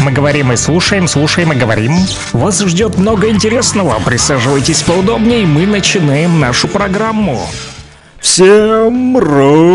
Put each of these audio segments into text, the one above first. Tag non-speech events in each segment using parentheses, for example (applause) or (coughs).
Мы говорим и слушаем, слушаем и говорим. Вас ждет много интересного. Присаживайтесь поудобнее, мы начинаем нашу программу. Всем рокового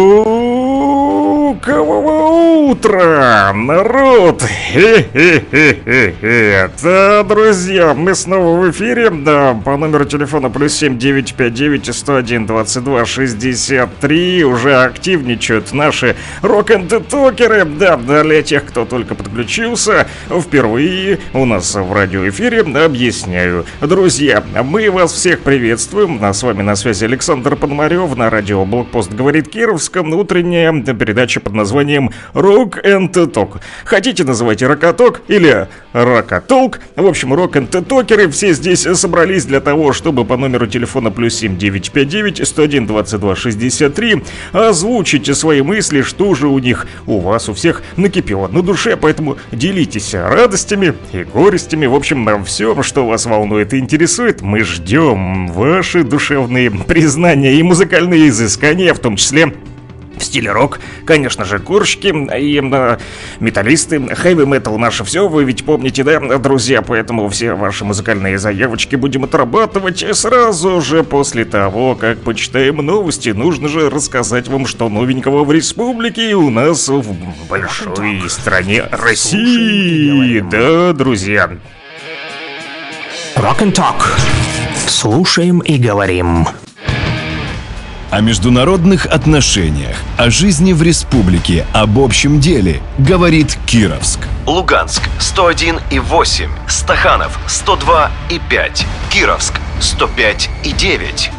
утра, народ! Хе-хе-хе-хе-хе. Да, друзья, мы снова в эфире, да, по номеру телефона плюс семь девять пять девять сто один двадцать два шестьдесят три уже активничают наши рок-н-токеры, да, для тех, кто только подключился, впервые у нас в радиоэфире объясняю. Друзья, мы вас всех приветствуем, а с вами на связи Александр Пономарев на радио Блокпост говорит Кировском, утренняя передача под названием Rock and Talk. Хотите называйте Рокоток или Рокотолк. В общем, Rock and Talkеры все здесь собрались для того, чтобы по номеру телефона плюс 7959 101 22 63 озвучить свои мысли, что же у них, у вас, у всех накипело на душе, поэтому делитесь радостями и горестями. В общем, все, что вас волнует и интересует, мы ждем ваши душевные признания и музыкальные изыскания, в том числе в стиле рок, конечно же, курщики и э, металлисты, хэви метал наше все, вы ведь помните, да, друзья, поэтому все ваши музыкальные заявочки будем отрабатывать сразу же после того, как почитаем новости. Нужно же рассказать вам, что новенького в республике у нас в большой стране России. Да, друзья. Rock and Talk. Слушаем и говорим. О международных отношениях, о жизни в республике, об общем деле, говорит Кировск. Луганск 101 и 8, Стаханов 102 и 5, Кировск 105 и 9.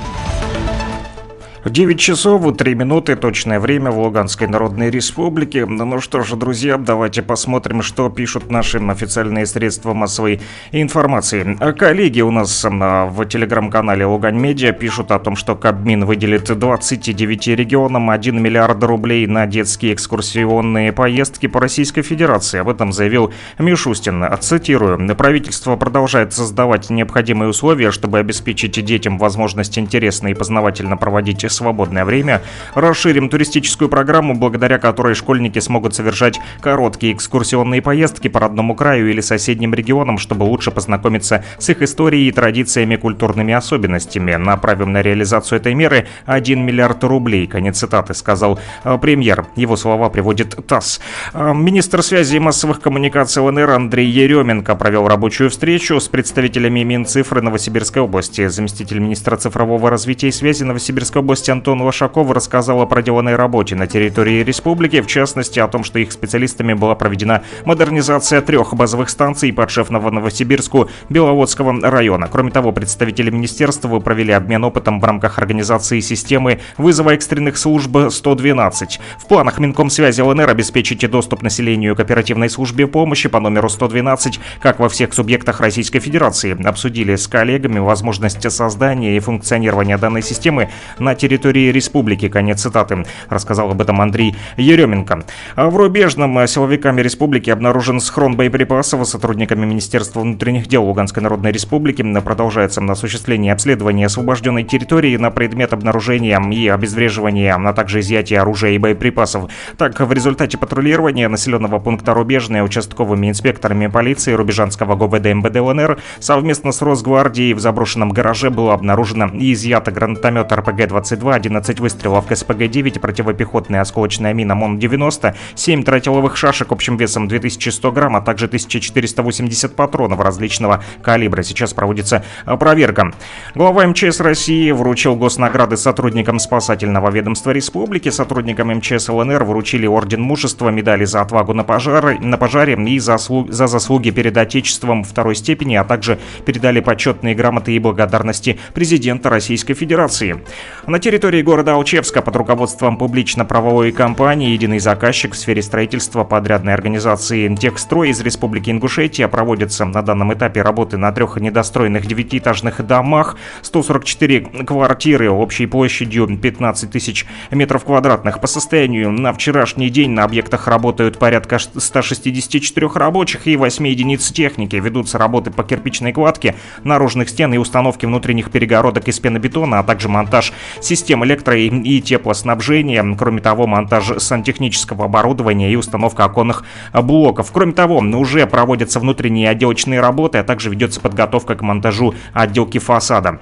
9 часов и 3 минуты, точное время в Луганской Народной Республике. Ну что же, друзья, давайте посмотрим, что пишут наши официальные средства массовой информации. Коллеги у нас а, в телеграм-канале Лугань Медиа пишут о том, что Кабмин выделит 29 регионам 1 миллиард рублей на детские экскурсионные поездки по Российской Федерации. Об этом заявил Мишустин. Цитирую. Правительство продолжает создавать необходимые условия, чтобы обеспечить детям возможность интересно и познавательно проводить свободное время, расширим туристическую программу, благодаря которой школьники смогут совершать короткие экскурсионные поездки по родному краю или соседним регионам, чтобы лучше познакомиться с их историей и традициями, культурными особенностями. Направим на реализацию этой меры 1 миллиард рублей. Конец цитаты, сказал э, премьер. Его слова приводит ТАСС. Э, министр связи и массовых коммуникаций ЛНР Андрей Еременко провел рабочую встречу с представителями Минцифры Новосибирской области. Заместитель министра цифрового развития и связи Новосибирской области области Антон Вашаков рассказал о проделанной работе на территории республики, в частности о том, что их специалистами была проведена модернизация трех базовых станций подшефного Новосибирску Беловодского района. Кроме того, представители министерства провели обмен опытом в рамках организации системы вызова экстренных служб 112. В планах Минкомсвязи ЛНР обеспечить доступ населению к оперативной службе помощи по номеру 112, как во всех субъектах Российской Федерации. Обсудили с коллегами возможность создания и функционирования данной системы на территории территории республики. Конец цитаты. Рассказал об этом Андрей Еременко. А в Рубежном э, силовиками республики обнаружен схрон боеприпасов. Сотрудниками Министерства внутренних дел Луганской Народной Республики продолжается осуществление обследования освобожденной территории на предмет обнаружения и обезвреживания, а также изъятия оружия и боеприпасов. Так, в результате патрулирования населенного пункта Рубежное участковыми инспекторами полиции Рубежанского ГУВД МВД ЛНР совместно с Росгвардией в заброшенном гараже было обнаружено и изъято гранатомет РПГ-22 11 выстрелов СПГ-9, противопехотная осколочная мина МОН-90, 7 тротиловых шашек общим весом 2100 грамм, а также 1480 патронов различного калибра. Сейчас проводится а, проверка. Глава МЧС России вручил госнаграды сотрудникам спасательного ведомства республики. Сотрудникам МЧС ЛНР вручили орден мужества, медали за отвагу на, пожары, на пожаре и за, за заслуги перед Отечеством второй степени, а также передали почетные грамоты и благодарности президента Российской Федерации. На территории города Алчевска под руководством публично-правовой компании «Единый заказчик» в сфере строительства подрядной организации «Техстрой» из Республики Ингушетия проводятся на данном этапе работы на трех недостроенных девятиэтажных домах, 144 квартиры общей площадью 15 тысяч метров квадратных. По состоянию на вчерашний день на объектах работают порядка 164 рабочих и 8 единиц техники. Ведутся работы по кирпичной кладке наружных стен и установке внутренних перегородок из пенобетона, а также монтаж системы систем электро- и теплоснабжения. Кроме того, монтаж сантехнического оборудования и установка оконных блоков. Кроме того, уже проводятся внутренние отделочные работы, а также ведется подготовка к монтажу отделки фасада.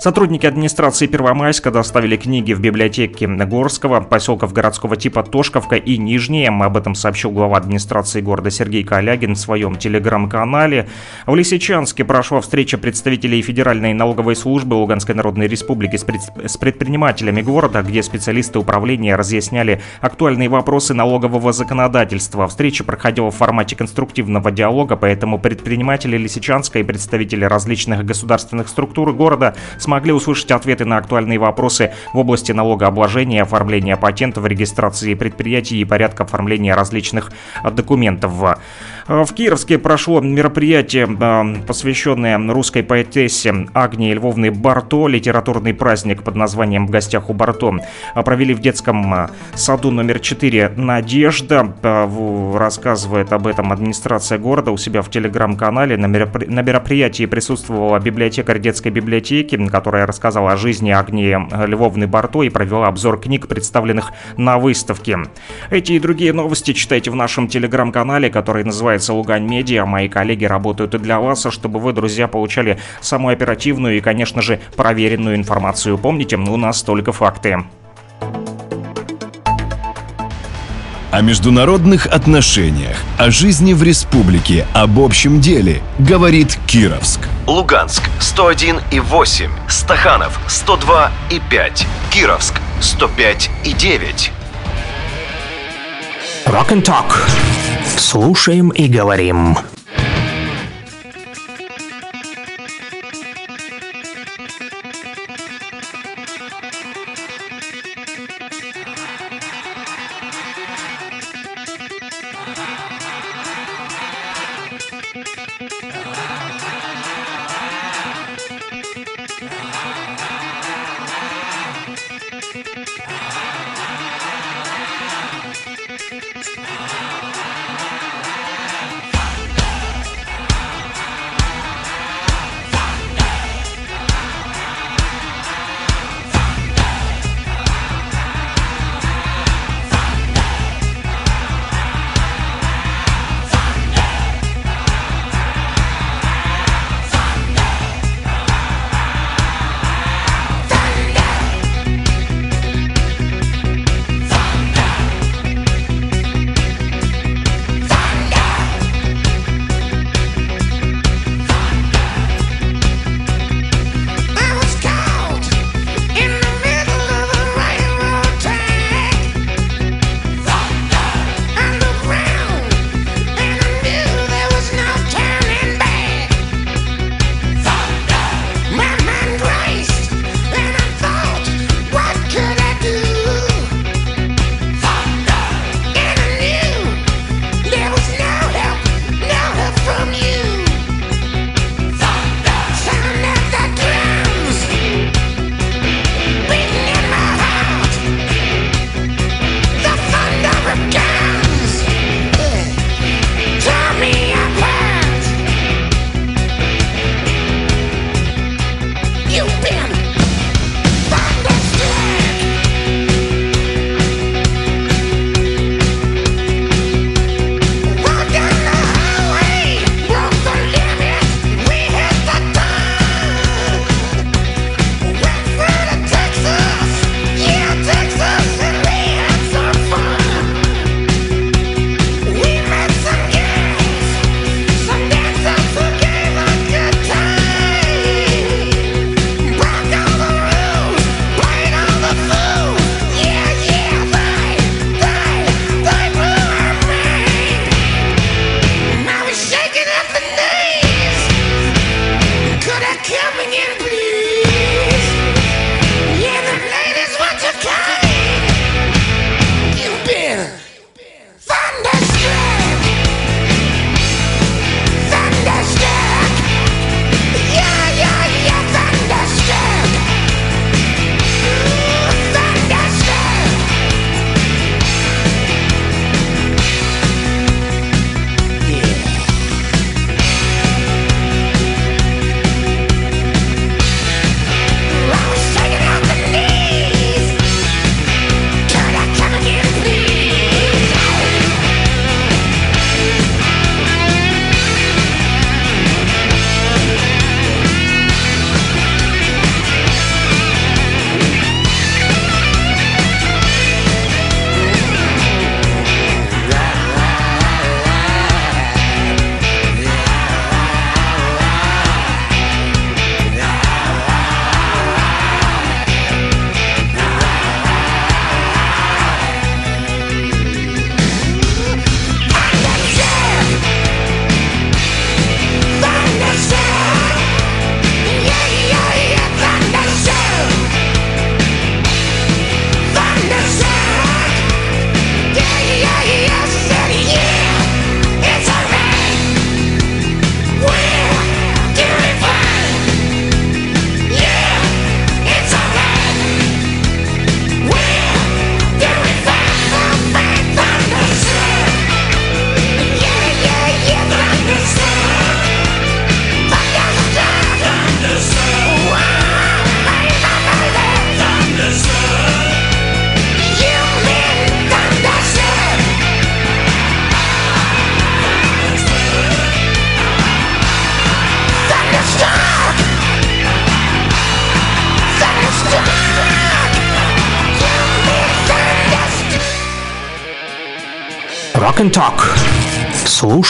Сотрудники администрации Первомайска доставили книги в библиотеке Горского, поселков городского типа Тошковка и Нижние. Об этом сообщил глава администрации города Сергей Калягин в своем телеграм-канале. В Лисичанске прошла встреча представителей Федеральной налоговой службы Луганской Народной Республики с, пред... с предпринимателями города, где специалисты управления разъясняли актуальные вопросы налогового законодательства. Встреча проходила в формате конструктивного диалога, поэтому предприниматели Лисичанска и представители различных государственных структур города смогли услышать ответы на актуальные вопросы в области налогообложения, оформления патентов, регистрации предприятий и порядка оформления различных документов. В Кировске прошло мероприятие, посвященное русской поэтессе Агнии Львовны Барто, литературный праздник под названием «В гостях у Барто». Провели в детском саду номер 4 «Надежда». Рассказывает об этом администрация города у себя в телеграм-канале. На мероприятии присутствовала библиотекарь детской библиотеки, которая рассказала о жизни Агнии Львовны Барто и провела обзор книг, представленных на выставке. Эти и другие новости читайте в нашем телеграм-канале, который называется Лугань Медиа. Мои коллеги работают и для вас, чтобы вы, друзья, получали самую оперативную и, конечно же, проверенную информацию. Помните, у нас только факты. О международных отношениях, о жизни в республике, об общем деле говорит Кировск. Луганск 101 и 8, Стаханов 102 и 5, Кировск 105 и 9. Rock and Talk. Слушаем и говорим.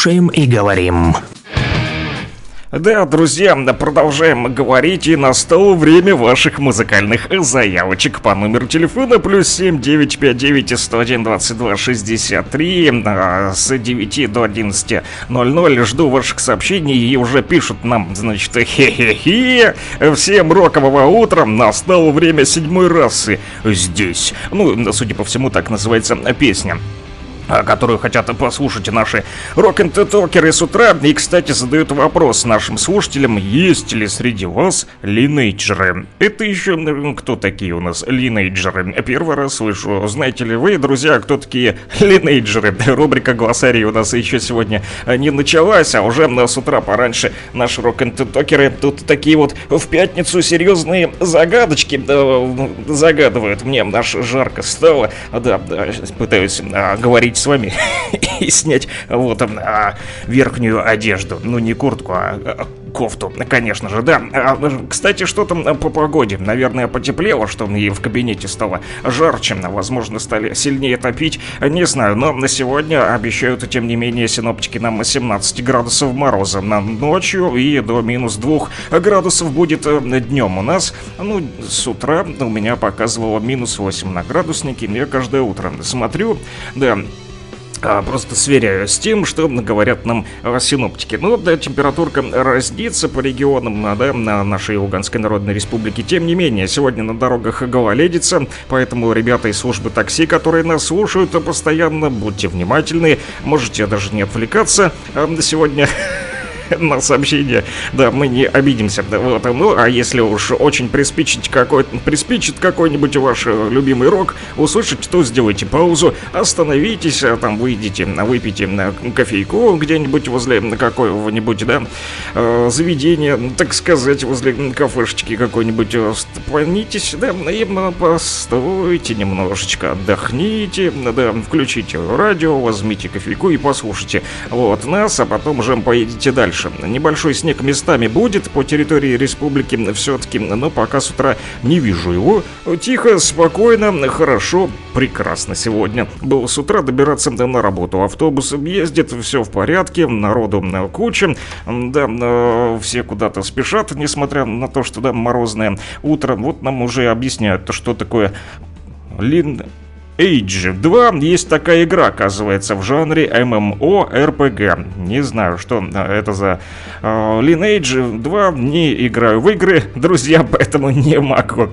Слушаем и говорим. Да, друзья, продолжаем говорить, и настало время ваших музыкальных заявочек по номеру телефона плюс 7 959 101 22 63 с 9 до 11.00. Жду ваших сообщений, и уже пишут нам, значит, хе-хе-хе, всем рокового утра, настало время седьмой расы здесь. Ну, судя по всему, так называется песня. А, которую хотят послушать наши рок-н-токеры с утра. И, кстати, задают вопрос нашим слушателям, есть ли среди вас линейджеры? Это еще кто такие у нас линейджеры? Первый раз слышу. Знаете ли вы, друзья, кто такие линейджеры? Рубрика «Глоссарий» у нас еще сегодня не началась, а уже с утра пораньше наши рок-н-токеры тут такие вот в пятницу серьезные загадочки да, загадывают. Мне аж жарко стало. Да, да, пытаюсь а, говорить с вами (laughs) и снять вот а, верхнюю одежду. Ну, не куртку, а, а кофту, конечно же, да. А, кстати, что там по погоде? Наверное, потеплело, что и в кабинете стало жарче. Возможно, стали сильнее топить. Не знаю, но на сегодня обещают, тем не менее, синоптики нам 17 градусов мороза на ночью и до минус 2 градусов будет э, днем у нас. Ну, с утра у меня показывало минус 8 на градуснике. Я каждое утро смотрю, да, а, просто сверяю с тем, что говорят нам а, синоптики. Ну, да, температурка разнится по регионам, а, да, на нашей Луганской Народной Республике. Тем не менее, сегодня на дорогах гололедица, поэтому ребята из службы такси, которые нас слушают постоянно, будьте внимательны, можете даже не отвлекаться сегодня (laughs) (laughs) на сообщение. Да, мы не обидимся. Да, вот, ну, а если уж очень приспичит какой приспичит какой-нибудь ваш э, любимый рок услышать, то сделайте паузу, остановитесь, а там выйдите, выпейте кофейку где-нибудь возле какого-нибудь, да, э, заведения, так сказать, возле кафешечки какой-нибудь, э, стопанитесь, да, и постойте немножечко, отдохните, да, включите радио, возьмите кофейку и послушайте вот нас, а потом уже поедете дальше дальше. Небольшой снег местами будет по территории республики все-таки, но пока с утра не вижу его. Тихо, спокойно, хорошо, прекрасно сегодня. Было с утра добираться на работу. Автобус ездит, все в порядке, народу куча. Да, все куда-то спешат, несмотря на то, что да, морозное утро. Вот нам уже объясняют, что такое Лин... Age 2 есть такая игра, оказывается, в жанре MMO-RPG. Не знаю, что это за э, Lineage 2. Не играю в игры, (laughs) друзья, поэтому не могу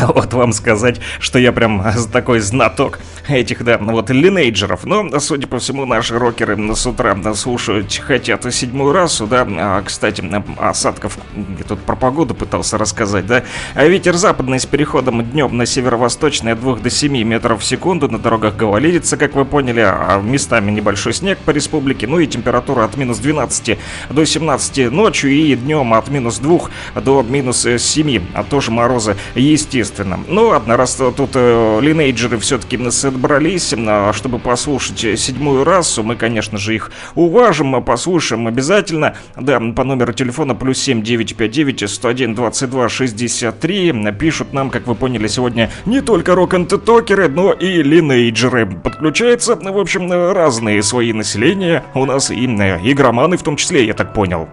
(laughs) вот вам сказать, что я прям такой знаток этих, да, вот линейджеров. Но, судя по всему, наши рокеры с утра слушают хотят седьмую расу, да. А, кстати, осадков, я тут про погоду пытался рассказать, да. А ветер западный с переходом днем на северо-восточный от 2 до 7 метров в секунду. На дорогах гололедица, как вы поняли, а местами небольшой снег по республике. Ну и температура от минус 12 до 17 ночью и днем от минус 2 до минус 7. А тоже морозы, естественно естественно. Ну ладно, раз тут э, линейджеры все-таки собрались, э, чтобы послушать седьмую расу, мы, конечно же, их уважим, послушаем обязательно. Да, по номеру телефона плюс 7 959 101 22 63 пишут нам, как вы поняли, сегодня не только рок-н-токеры, но и линейджеры. Подключаются, в общем, разные свои населения. У нас и э, игроманы в том числе, я так понял.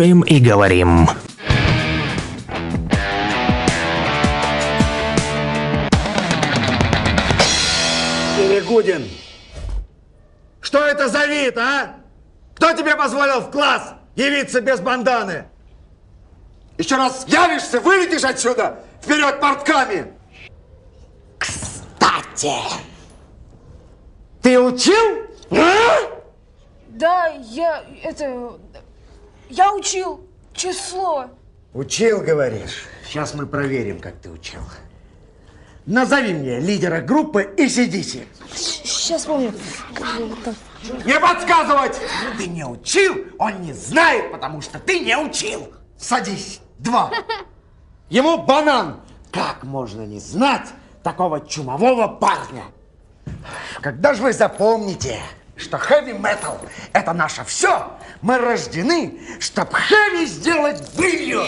Слушаем и говорим. Перегудин, что это за вид, а? Кто тебе позволил в класс явиться без банданы? Еще раз явишься, вылетишь отсюда! Вперед портками! Кстати, ты учил? А? Да, я это... Я учил число. Учил, говоришь? Сейчас мы проверим, как ты учил. Назови мне лидера группы и сидите. Сейчас помню. Не подсказывать! Ты не учил, он не знает, потому что ты не учил. Садись. Два. Ему банан. Как можно не знать такого чумового парня? Когда же вы запомните, что хэви-метал – это наше все, мы рождены, чтобы хэви сделать былью.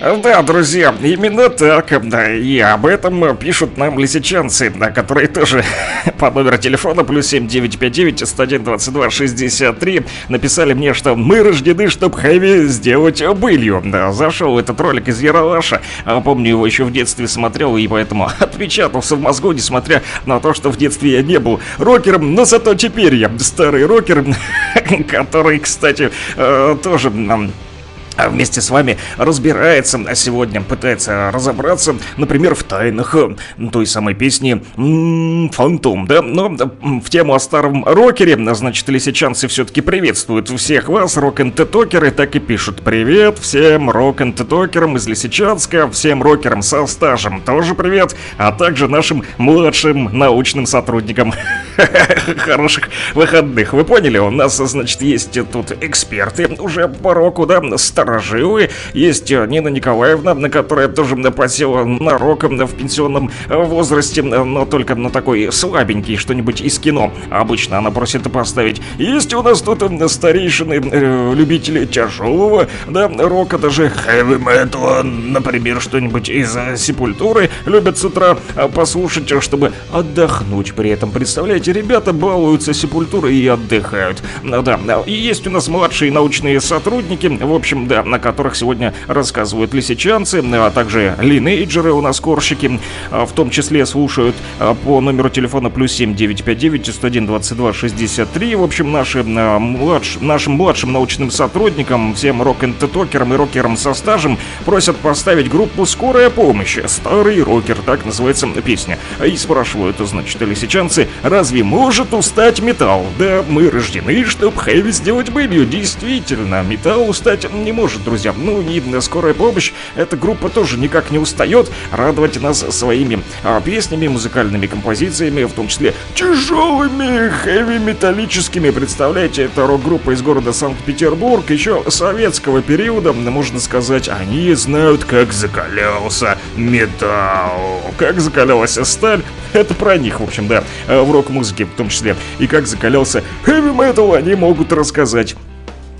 Да, друзья, именно так. И об этом пишут нам лисичанцы, которые тоже (laughs) по номеру телефона плюс 7959 101 63 написали мне, что мы рождены, чтобы хэви сделать былью. Да, зашел этот ролик из Яралаша. А, помню, его еще в детстве смотрел, и поэтому (laughs) отпечатался в мозгу, несмотря на то, что в детстве я не был рокером, но зато теперь я старый рокер, (laughs) который, кстати, э, тоже нам а вместе с вами разбирается а сегодня, пытается разобраться, например, в тайнах э, той самой песни «Фантом», да? Но в тему о старом рокере, значит, лисичанцы все-таки приветствуют всех вас, рок н токеры так и пишут «Привет всем рок н токерам из Лисичанска, всем рокерам со стажем тоже привет, а также нашим младшим научным сотрудникам. (laughs) Хороших выходных, вы поняли? У нас, значит, есть тут эксперты уже по року, да, старые старожилы. Есть э, Нина Николаевна, на которая тоже посела на роком в пенсионном э, возрасте, но только на такой слабенький что-нибудь из кино. Обычно она просит поставить. Есть у нас тут старейшины, э, любители тяжелого, да, рока, даже хэви металла, например, что-нибудь из Сепультуры любят с утра послушать, чтобы отдохнуть при этом. Представляете, ребята балуются Сепультурой и отдыхают. Да, и есть у нас младшие научные сотрудники, в общем, да, на которых сегодня рассказывают лисичанцы, а также линейджеры у нас корщики, а, в том числе слушают а, по номеру телефона плюс 7959 101 22 63. В общем, наши, а, младш, нашим младшим научным сотрудникам, всем рок н токерам и рокерам со стажем просят поставить группу «Скорая помощь». Старый рокер, так называется песня. И спрашивают, значит, лисичанцы, разве может устать металл? Да, мы рождены, чтобы хэви сделать былью. Действительно, металл устать не может может, друзья. Ну и скорая помощь, эта группа тоже никак не устает радовать нас своими а, песнями, музыкальными композициями, в том числе тяжелыми, хэви-металлическими. Представляете, это рок-группа из города Санкт-Петербург, еще советского периода, можно сказать, они знают, как закалялся металл, как закалялась сталь. Это про них, в общем, да, в рок-музыке в том числе. И как закалялся хэви-метал, они могут рассказать.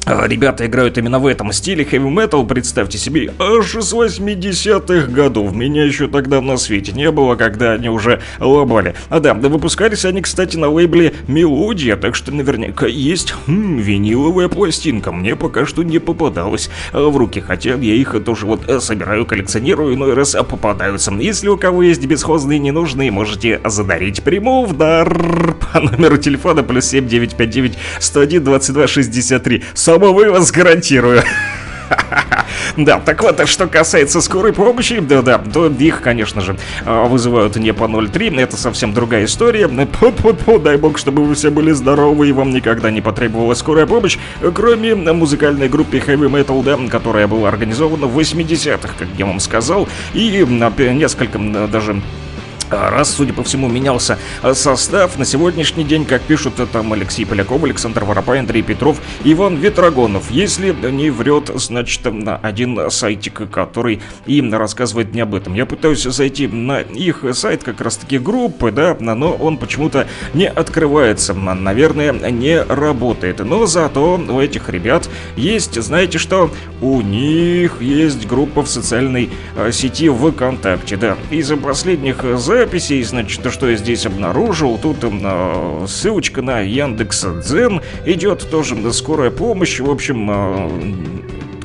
А, ребята играют именно в этом стиле metal, представьте себе, аж с 80-х годов. Меня еще тогда на свете не было, когда они уже ломали. А да, выпускались они, кстати, на лейбле Мелодия, так что наверняка есть хм, виниловая пластинка. Мне пока что не попадалась в руки, хотя я их тоже вот э, собираю, коллекционирую, но раз попадаются. Если у кого есть бесхозные ненужные, можете задарить прямой в дар (laughs) по номеру телефона плюс 7959 101 22 63 самовывоз гарантирую. (laughs) Да, так вот, что касается скорой помощи, да-да, то их, конечно же, а, вызывают не по 0.3, это совсем другая история. (laughs) Пу-пу-пу, дай бог, чтобы вы все были здоровы и вам никогда не потребовалась скорая помощь, кроме музыкальной группы Heavy Metal, да, которая была организована в 80-х, как я вам сказал, и несколько даже раз, судя по всему, менялся а, состав, на сегодняшний день, как пишут там Алексей Поляков, Александр Воропай, Андрей Петров, Иван Ветрогонов. Если не врет, значит, на один сайтик, который им рассказывает не об этом. Я пытаюсь зайти на их сайт, как раз таки группы, да, но он почему-то не открывается, наверное, не работает. Но зато у этих ребят есть, знаете что, у них есть группа в социальной а, сети ВКонтакте, да. Из последних записей записей. Значит, что я здесь обнаружил? Тут э, ссылочка на Яндекс Дзен идет тоже скорая помощь. В общем, э,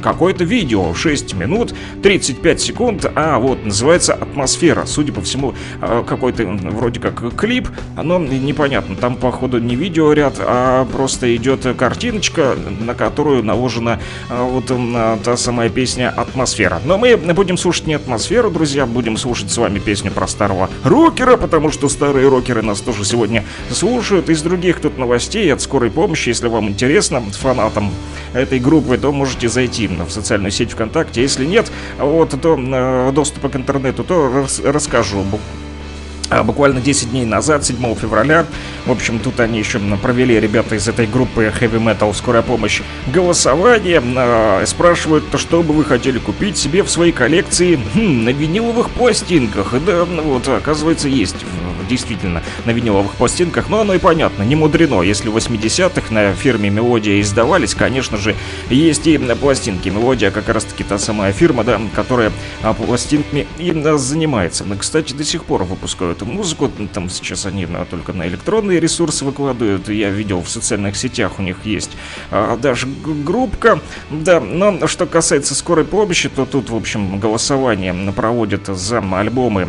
какое-то видео, 6 минут 35 секунд, а вот называется «Атмосфера». Судя по всему, а, какой-то вроде как клип, но непонятно, там походу не видеоряд, а просто идет картиночка, на которую наложена а, вот та самая песня «Атмосфера». Но мы будем слушать не «Атмосферу», друзья, будем слушать с вами песню про старого рокера, потому что старые рокеры нас тоже сегодня слушают. Из других тут новостей от скорой помощи, если вам интересно, фанатам этой группы, то можете зайти в социальную сеть ВКонтакте. Если нет, вот, то э, доступа к интернету, то рас расскажу а буквально 10 дней назад, 7 февраля, в общем, тут они еще провели, ребята из этой группы Heavy Metal Скорая помощь, голосование. Э, спрашивают, что бы вы хотели купить себе в своей коллекции хм, на виниловых пластинках. Да, вот, оказывается, есть действительно на виниловых пластинках, но оно и понятно, не мудрено. Если в 80-х на фирме Мелодия издавались, конечно же, есть и пластинки. Мелодия как раз-таки та самая фирма, да, которая пластинками и занимается. Кстати, до сих пор выпускают музыку. Там сейчас они на, только на электронные ресурсы выкладывают. Я видел в социальных сетях у них есть а, даже группка. Да, но что касается скорой помощи, то тут, в общем, голосование проводят за альбомы,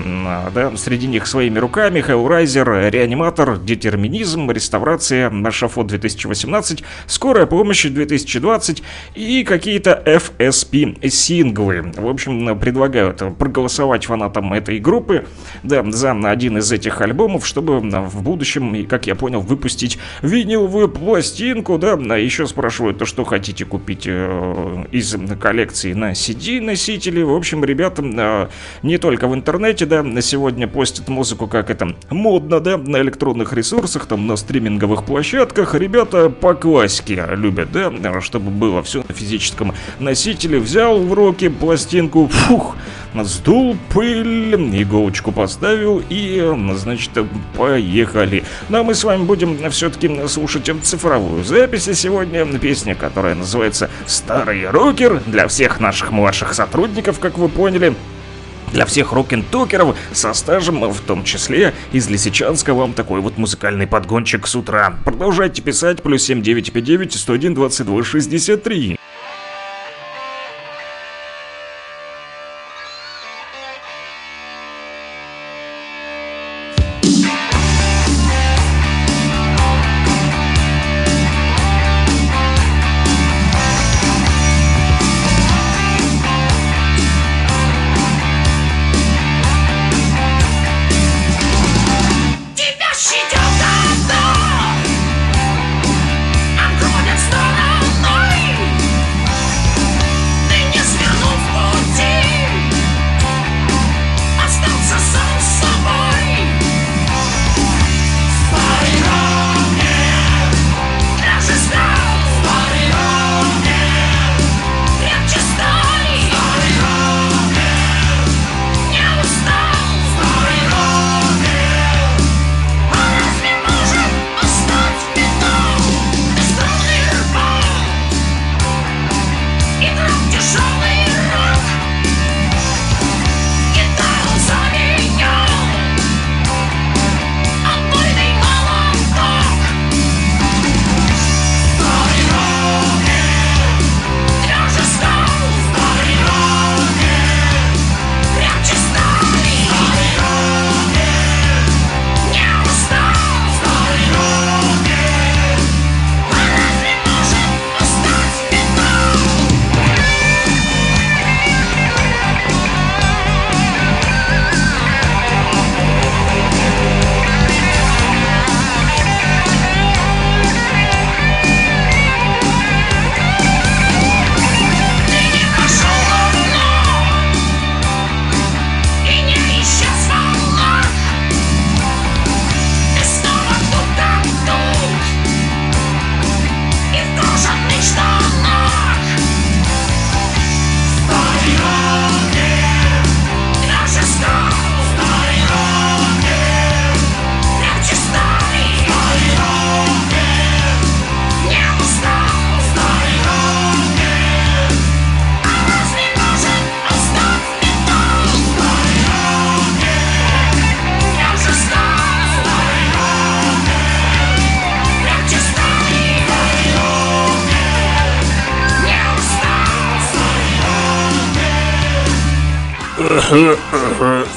да, среди них своими руками. Hellraiser, Реаниматор, Детерминизм, Реставрация, Шафот 2018, Скорая помощь 2020 и какие-то FSP синглы. В общем, предлагают проголосовать фанатам этой группы, да, за один из этих альбомов, чтобы в будущем, как я понял, выпустить виниловую пластинку, да, а еще спрашивают, то что хотите купить э, из коллекции на CD-носители. В общем, ребята э, не только в интернете, да, на сегодня постят музыку, как это модно, да, на электронных ресурсах, там, на стриминговых площадках. Ребята по классике любят, да, чтобы было все на физическом носителе. Взял в руки пластинку, фух, сдул пыль, иголочку поставил и, значит, поехали. Ну а мы с вами будем все-таки слушать цифровую запись сегодня. Песня, которая называется «Старый рокер» для всех наших младших сотрудников, как вы поняли. Для всех рок-н-токеров со стажем, в том числе из Лисичанска, вам такой вот музыкальный подгончик с утра. Продолжайте писать, плюс 7959 101 22 63.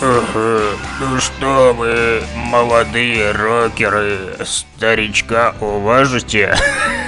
Ну что вы, молодые рокеры, старичка уважите? (laughs)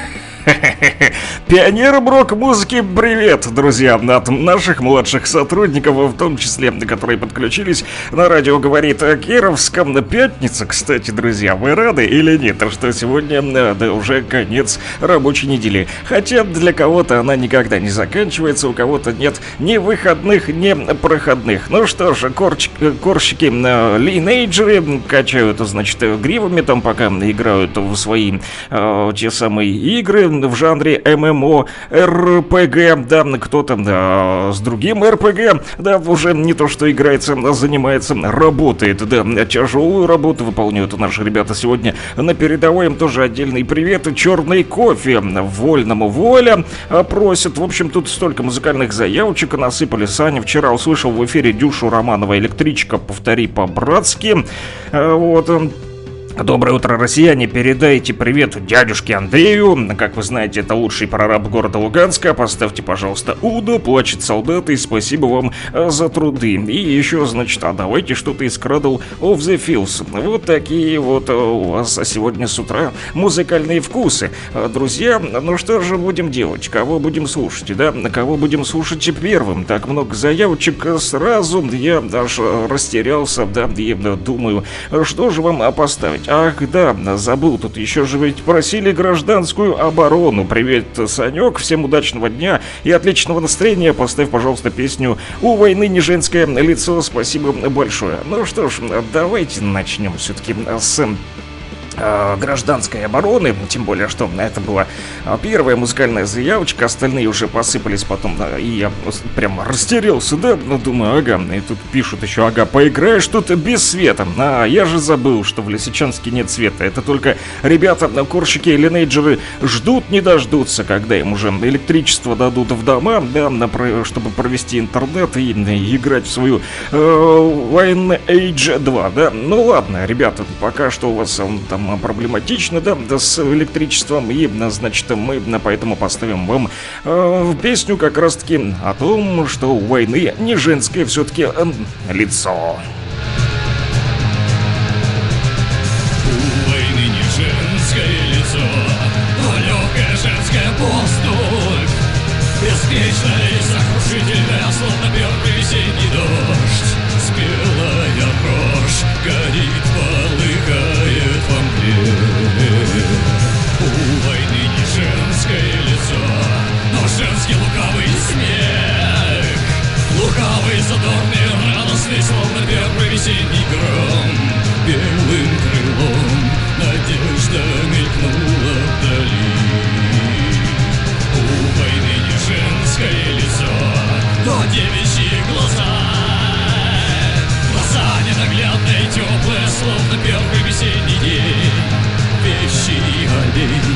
(laughs) Пионерам рок-музыки привет, друзья, от наших младших сотрудников, в том числе, которые подключились на радио «Говорит о Кировском». Пятница, кстати, друзья, вы рады или нет, что сегодня да, уже конец рабочей недели. Хотя для кого-то она никогда не заканчивается, у кого-то нет ни выходных, ни проходных. Ну что ж, корч, корщики линейджеры качают, значит, гривами там пока играют в свои э, те самые игры, в жанре ММО, РПГ, да, кто-то да, с другим РПГ, да, уже не то что играется, а занимается, работает, да, тяжелую работу выполняют наши ребята сегодня на передовой, им тоже отдельный привет, черный кофе, вольному воля просят, в общем, тут столько музыкальных заявочек насыпали, Саня вчера услышал в эфире Дюшу Романова «Электричка, повтори по-братски», вот, Доброе утро, россияне! Передайте привет дядюшке Андрею. Как вы знаете, это лучший прораб города Луганска. Поставьте, пожалуйста, Удо, плачет солдаты. Спасибо вам э, за труды. И еще, значит, а давайте что-то из Cradle of the Fields. Вот такие вот э, у вас сегодня с утра музыкальные вкусы. Э, друзья, ну что же будем делать? Кого будем слушать, да? Кого будем слушать первым? Так много заявочек сразу. Я даже растерялся, да, и думаю, что же вам поставить? Сказать. Ах, да, забыл, тут еще же ведь просили гражданскую оборону. Привет, Санек, всем удачного дня и отличного настроения. Поставь, пожалуйста, песню «У войны не женское лицо». Спасибо большое. Ну что ж, давайте начнем все-таки с Э, гражданской обороны, тем более, что это была э, первая музыкальная заявочка, остальные уже посыпались потом, и я прям растерялся, да, ну, думаю, ага, и тут пишут еще, ага, поиграешь тут без света, а я же забыл, что в Лисичанске нет света, это только ребята, корщики и линейджеры ждут, не дождутся, когда им уже электричество дадут в дома, да, чтобы провести интернет и, и играть в свою э, Wine Age 2, да, ну ладно, ребята, пока что у вас там проблематично, да, с электричеством, и, значит, мы поэтому поставим вам э, песню как раз-таки о том, что у войны не женское все-таки э, лицо. Беспечная и весенний гром Белым крылом надежда мелькнула вдали. У войны не женское лицо, но девичьи глаза. Ненаглядная, теплая, словно первый весенний день. Вещий олень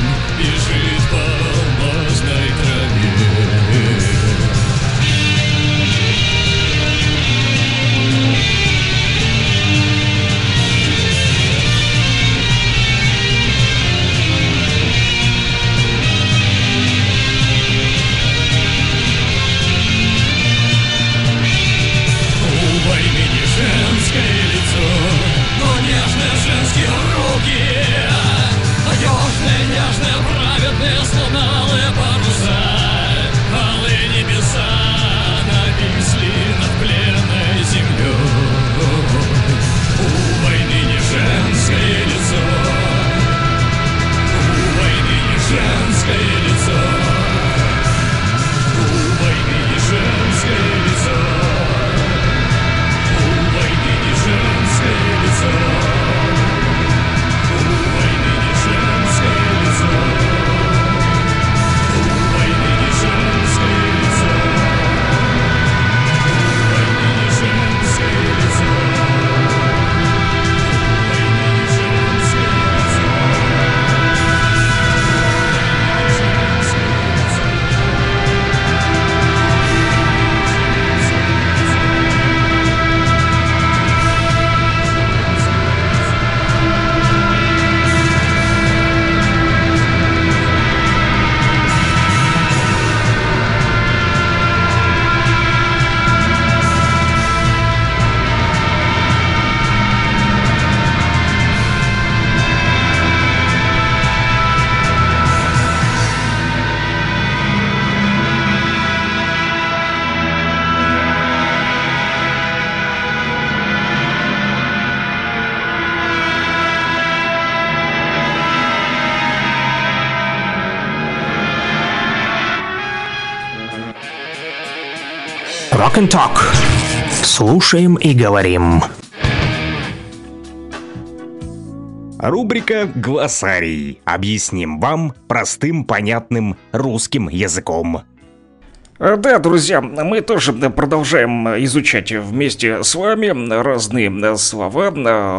Rock and Talk. Слушаем и говорим. Рубрика «Глоссарий». Объясним вам простым, понятным русским языком. А, Да, друзья, мы тоже продолжаем изучать вместе с вами разные слова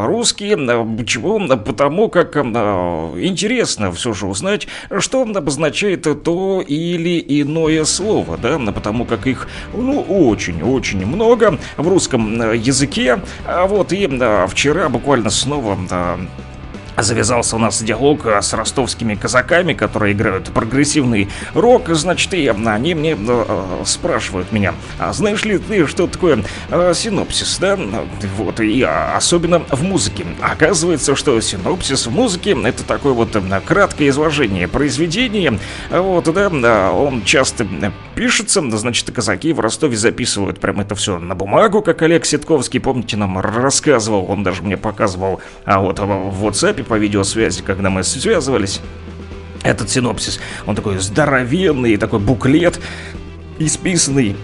русские. Почему? Потому как интересно все же узнать, что обозначает то или иное слово, да, потому как их, ну, очень-очень много в русском языке. А Вот и вчера буквально снова Завязался у нас диалог а, с ростовскими казаками, которые играют прогрессивный рок, значит, и они мне э, спрашивают меня, а знаешь ли ты, что такое э, синопсис, да? Вот, и а, особенно в музыке. Оказывается, что синопсис в музыке это такое вот э, краткое изложение произведения, вот, да, он часто пишется, значит, казаки в Ростове записывают прям это все на бумагу, как Олег Ситковский, помните, нам рассказывал, он даже мне показывал, а вот в WhatsApp по видеосвязи, когда мы связывались. Этот синопсис, он такой здоровенный, такой буклет, исписанный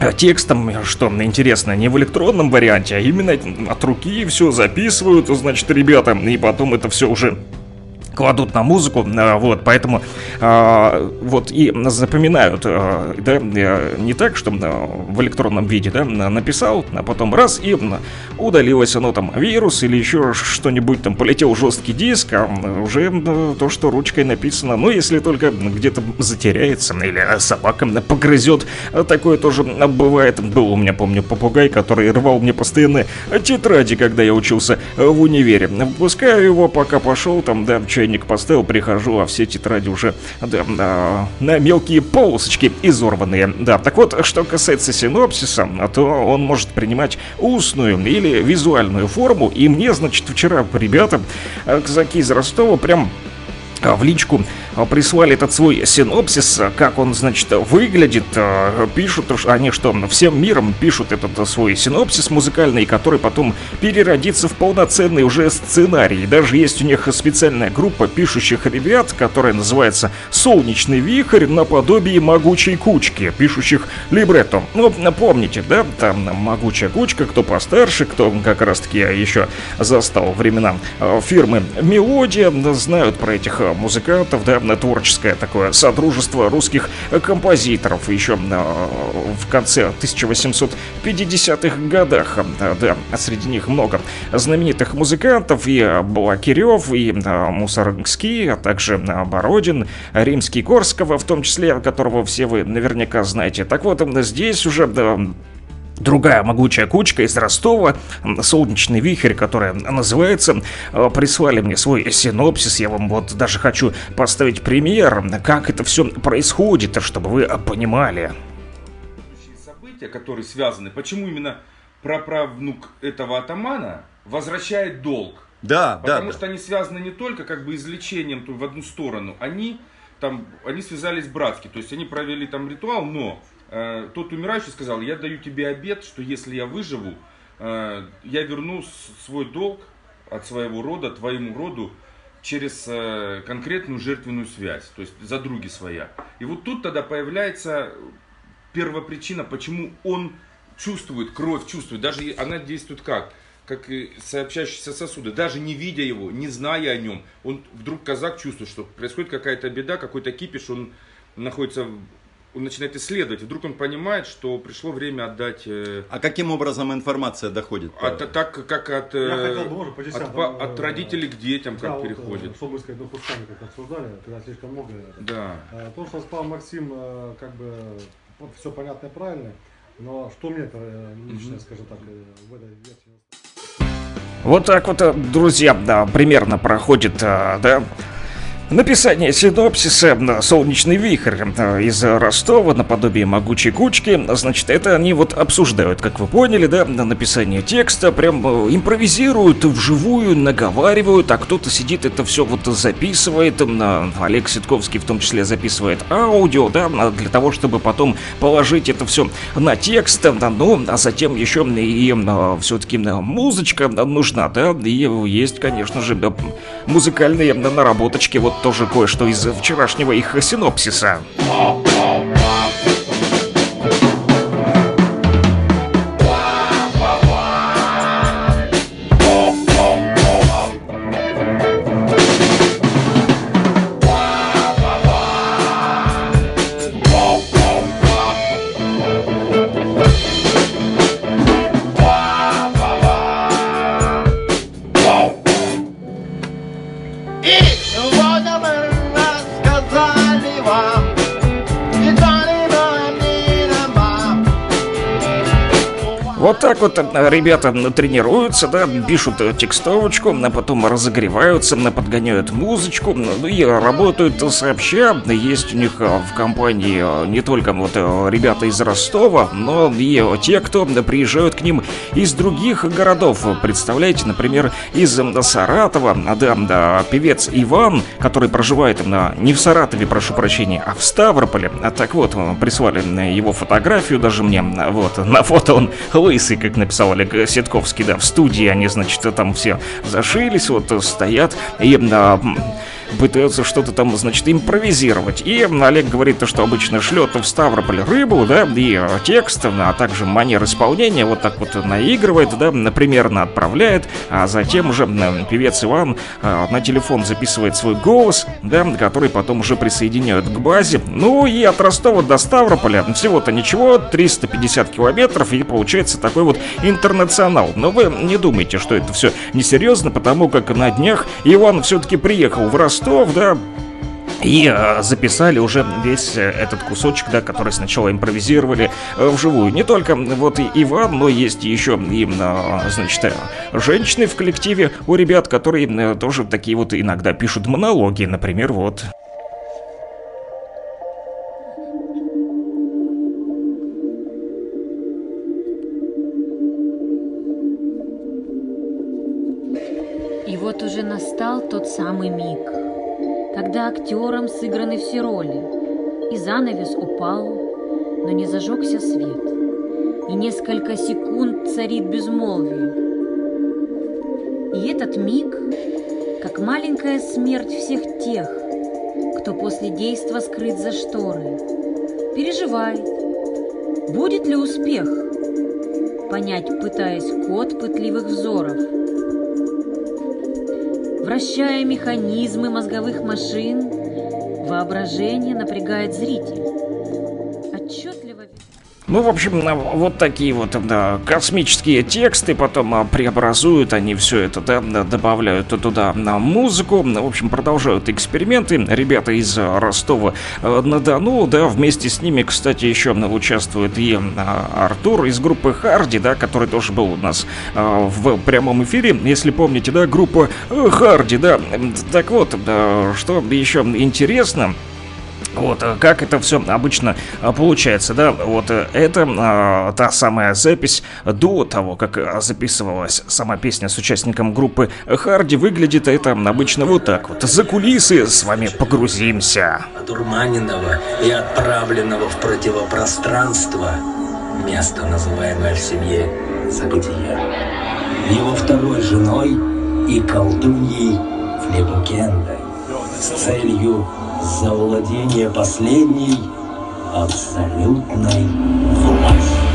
э, текстом, что интересно, не в электронном варианте, а именно от руки все записывают, значит, ребята, и потом это все уже кладут на музыку, э, вот, поэтому э, вот и запоминают, э, да, не так, что в электронном виде, да, написал, а потом раз и удалилось оно там вирус или еще что-нибудь там, полетел жесткий диск, а уже то, что ручкой написано, ну, если только где-то затеряется или собака погрызет, такое тоже бывает. Был у меня, помню, попугай, который рвал мне постоянно тетради, когда я учился в универе. Выпускаю его, пока пошел там, да, чай чайник поставил, прихожу, а все тетради уже да, да, на мелкие полосочки изорванные. Да, так вот, что касается синопсиса, то он может принимать устную или визуальную форму. И мне, значит, вчера ребята, казаки из Ростова, прям в личку прислали этот свой синопсис, как он, значит, выглядит. Пишут они, что всем миром пишут этот свой синопсис музыкальный, который потом переродится в полноценный уже сценарий. Даже есть у них специальная группа пишущих ребят, которая называется «Солнечный вихрь» наподобие могучей кучки, пишущих либретто. Ну, помните, да, там могучая кучка, кто постарше, кто как раз-таки еще застал времена фирмы «Мелодия», знают про этих музыкантов, да, творческое такое содружество русских композиторов еще в конце 1850-х годах. Да, среди них много знаменитых музыкантов, и Балакирев, и Мусоргский, а также Бородин, Римский Корского, в том числе, которого все вы наверняка знаете. Так вот, здесь уже другая могучая кучка из Ростова, солнечный вихрь, которая называется, прислали мне свой синопсис, я вам вот даже хочу поставить пример, как это все происходит, чтобы вы понимали. События, которые связаны, почему именно праправнук этого атамана возвращает долг? Да, Потому да. Потому что они связаны не только как бы излечением в одну сторону, они там, они связались братски, то есть они провели там ритуал, но э, тот умирающий сказал, я даю тебе обед, что если я выживу, э, я верну свой долг от своего рода твоему роду через э, конкретную жертвенную связь, то есть за други своя. И вот тут тогда появляется первопричина, почему он чувствует, кровь чувствует, даже она действует как? как сообщающиеся сосуды, даже не видя его, не зная о нем, он вдруг казак чувствует, что происходит какая-то беда, какой-то кипиш, он находится он начинает исследовать, вдруг он понимает, что пришло время отдать... Э, а каким образом информация доходит? От, так, как от, э, хотел, может, по от, э, от родителей к детям, да, как вот, переходит. Что мы сказать, ну, кусками как обсуждали, когда слишком много. Да. То, что сказал Максим, как бы все понятно и правильно, но что мне это лично, mm-hmm. скажем так, в этой версии... Вот так вот, друзья, да, примерно проходит, да, Написание синопсиса «Солнечный вихрь» из Ростова наподобие могучей кучки, значит, это они вот обсуждают, как вы поняли, да, написание текста, прям импровизируют вживую, наговаривают, а кто-то сидит это все вот записывает, Олег Ситковский в том числе записывает аудио, да, для того, чтобы потом положить это все на текст, ну, а затем еще и все-таки музычка нужна, да, и есть, конечно же, музыкальные наработочки. Вот тоже кое-что из вчерашнего их синопсиса. Так вот э, ребята тренируются, да, пишут э, текстовочку, а потом разогреваются, подгоняют музычку, ну и работают сообща. Есть у них э, в компании не только вот ребята из Ростова, но и те, кто приезжают к ним из других городов. Представляете, например, из Саратова, да, да, певец Иван, который проживает на, не в Саратове, прошу прощения, а в Ставрополе. А так вот, прислали его фотографию даже мне, вот, на фото он лысый, как написал Олег Сетковский, да, в студии они, значит, там все зашились, вот стоят и а, пытаются что-то там, значит, импровизировать. И Олег говорит, то, что обычно шлет в Ставрополь рыбу, да, и текст, а также манер исполнения вот так вот наигрывает, да, примерно отправляет, а затем уже певец Иван а, на телефон записывает свой голос, да, который потом уже присоединяют к базе. Ну и от Ростова до Ставрополя всего-то ничего, 350 километров, и получается такой вот интернационал. Но вы не думайте, что это все несерьезно, потому как на днях Иван все-таки приехал в Ростов Ростов, да, и э, записали уже весь э, этот кусочек, да, который сначала импровизировали э, вживую. Не только вот и Иван, но есть еще и, э, значит, женщины в коллективе у ребят, которые э, тоже такие вот иногда пишут монологи, например, вот. И вот уже настал тот самый миг, когда актерам сыграны все роли, и занавес упал, но не зажегся свет, и несколько секунд царит безмолвие. И этот миг, как маленькая смерть всех тех, кто после действа скрыт за шторой, переживает, будет ли успех, понять, пытаясь код пытливых взоров – Вращая механизмы мозговых машин, воображение напрягает зрителя. Ну, в общем, вот такие вот да, космические тексты, потом а, преобразуют они все это, да, добавляют туда на музыку, в общем, продолжают эксперименты. Ребята из Ростова-на-Дону, да, вместе с ними, кстати, еще участвует и а, Артур из группы Харди, да, который тоже был у нас а, в прямом эфире, если помните, да, группа Харди, да. Так вот, что еще интересно, вот, э, как это все обычно э, получается, да, вот э, это а, та самая запись до того, как записывалась сама песня с участником группы Харди, выглядит это обычно вот так вот. За кулисы с вами погрузимся. Одурманенного и отправленного в противопространство, место, называемое в семье Забытие, его второй женой и колдуньей Флебукендой с целью за владение последней абсолютной властью.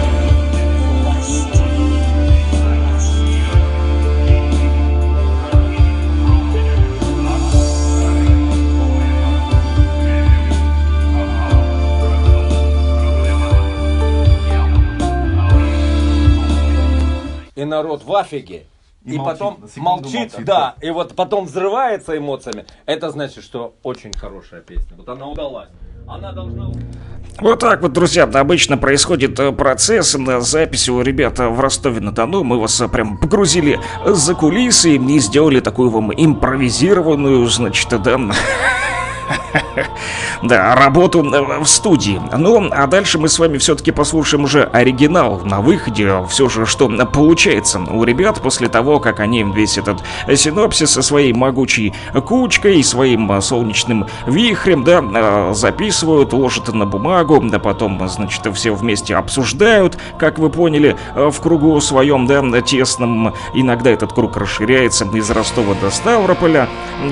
И народ в афиге и, И молчит, потом молчит, молчит. да, и вот потом взрывается эмоциями. Это значит, что очень хорошая песня. Вот она удалась. Она должна... Вот так вот, друзья, обычно происходит э, процесс на записи у ребят в Ростове-на-Дону. Мы вас э, прям погрузили за кулисы и сделали такую вам импровизированную, значит, да, (laughs) (laughs) Да, работу э, в студии. Ну, а дальше мы с вами все-таки послушаем уже оригинал на выходе. Все же, что получается у ребят после того, как они весь этот синопсис со своей могучей кучкой и своим э, солнечным вихрем, да, э, записывают, ложат на бумагу, да потом, значит, все вместе обсуждают, как вы поняли, в кругу своем, да, тесном. Иногда этот круг расширяется из Ростова до Ставрополя.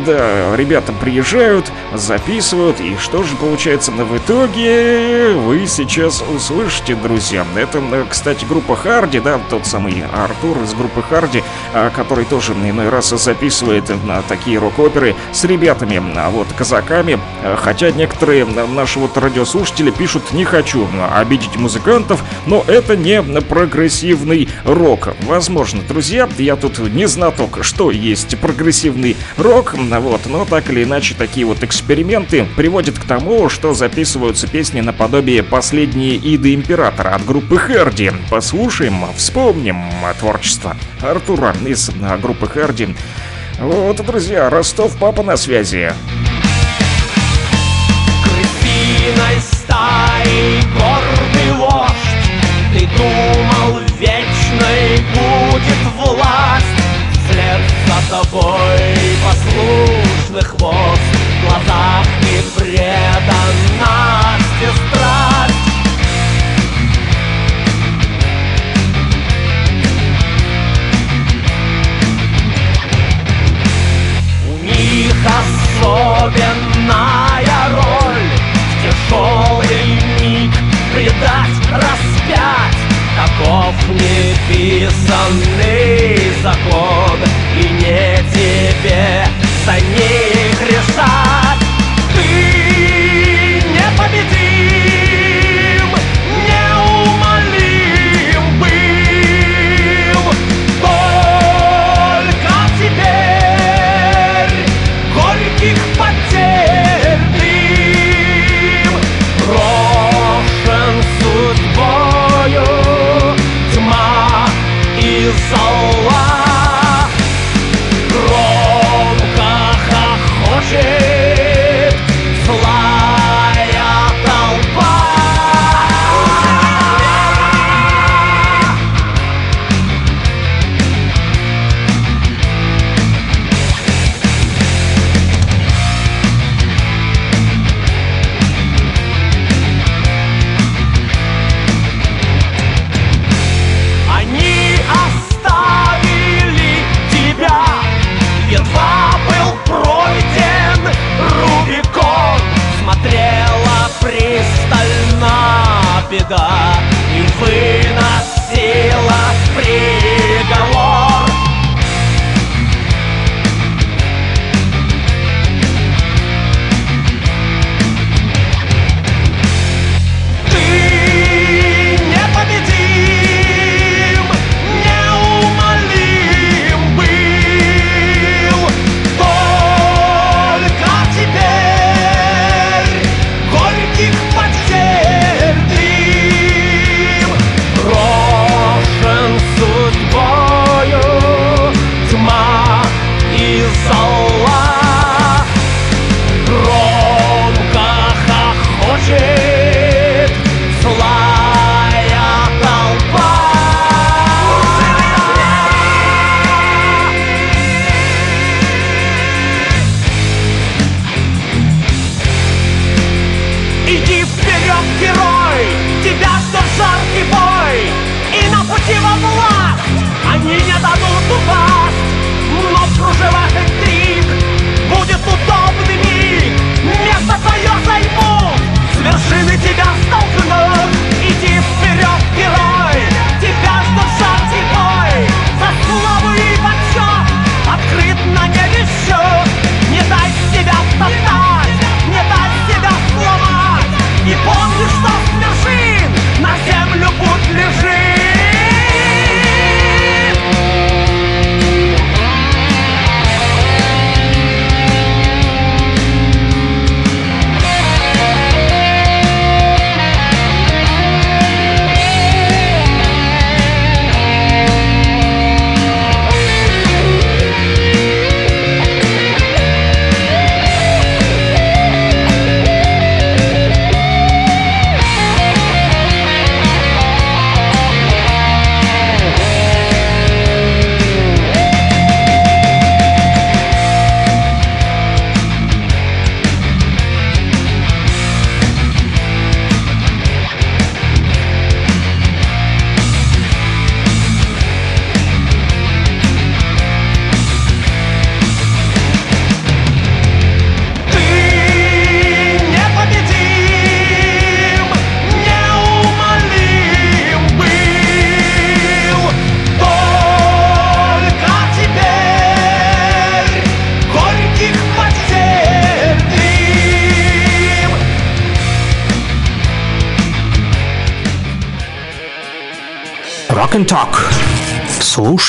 Да, ребята приезжают, записывают, и что же получается в итоге, вы сейчас услышите, друзья. Это, кстати, группа Харди, да, тот самый Артур из группы Харди, а, который тоже иной раз записывает на такие рок-оперы с ребятами, а вот казаками, хотя некоторые наши вот радиослушатели пишут «не хочу обидеть музыкантов», но это не прогрессивный рок. Возможно, друзья, я тут не знаток, что есть прогрессивный рок, вот, но так или иначе такие вот эксперименты эксперименты приводят к тому, что записываются песни наподобие «Последние иды императора» от группы Херди. Послушаем, вспомним творчество Артура из группы Херди. Вот, друзья, Ростов папа на связи. крысиной стаи гордый вождь Ты думал, вечной будет власть Вслед за тобой послушный хвост В глазах и преданность и страсть У них особенная роль. В тяжелый миг предать, распять. Таков неписанный закон И не тебе за них решать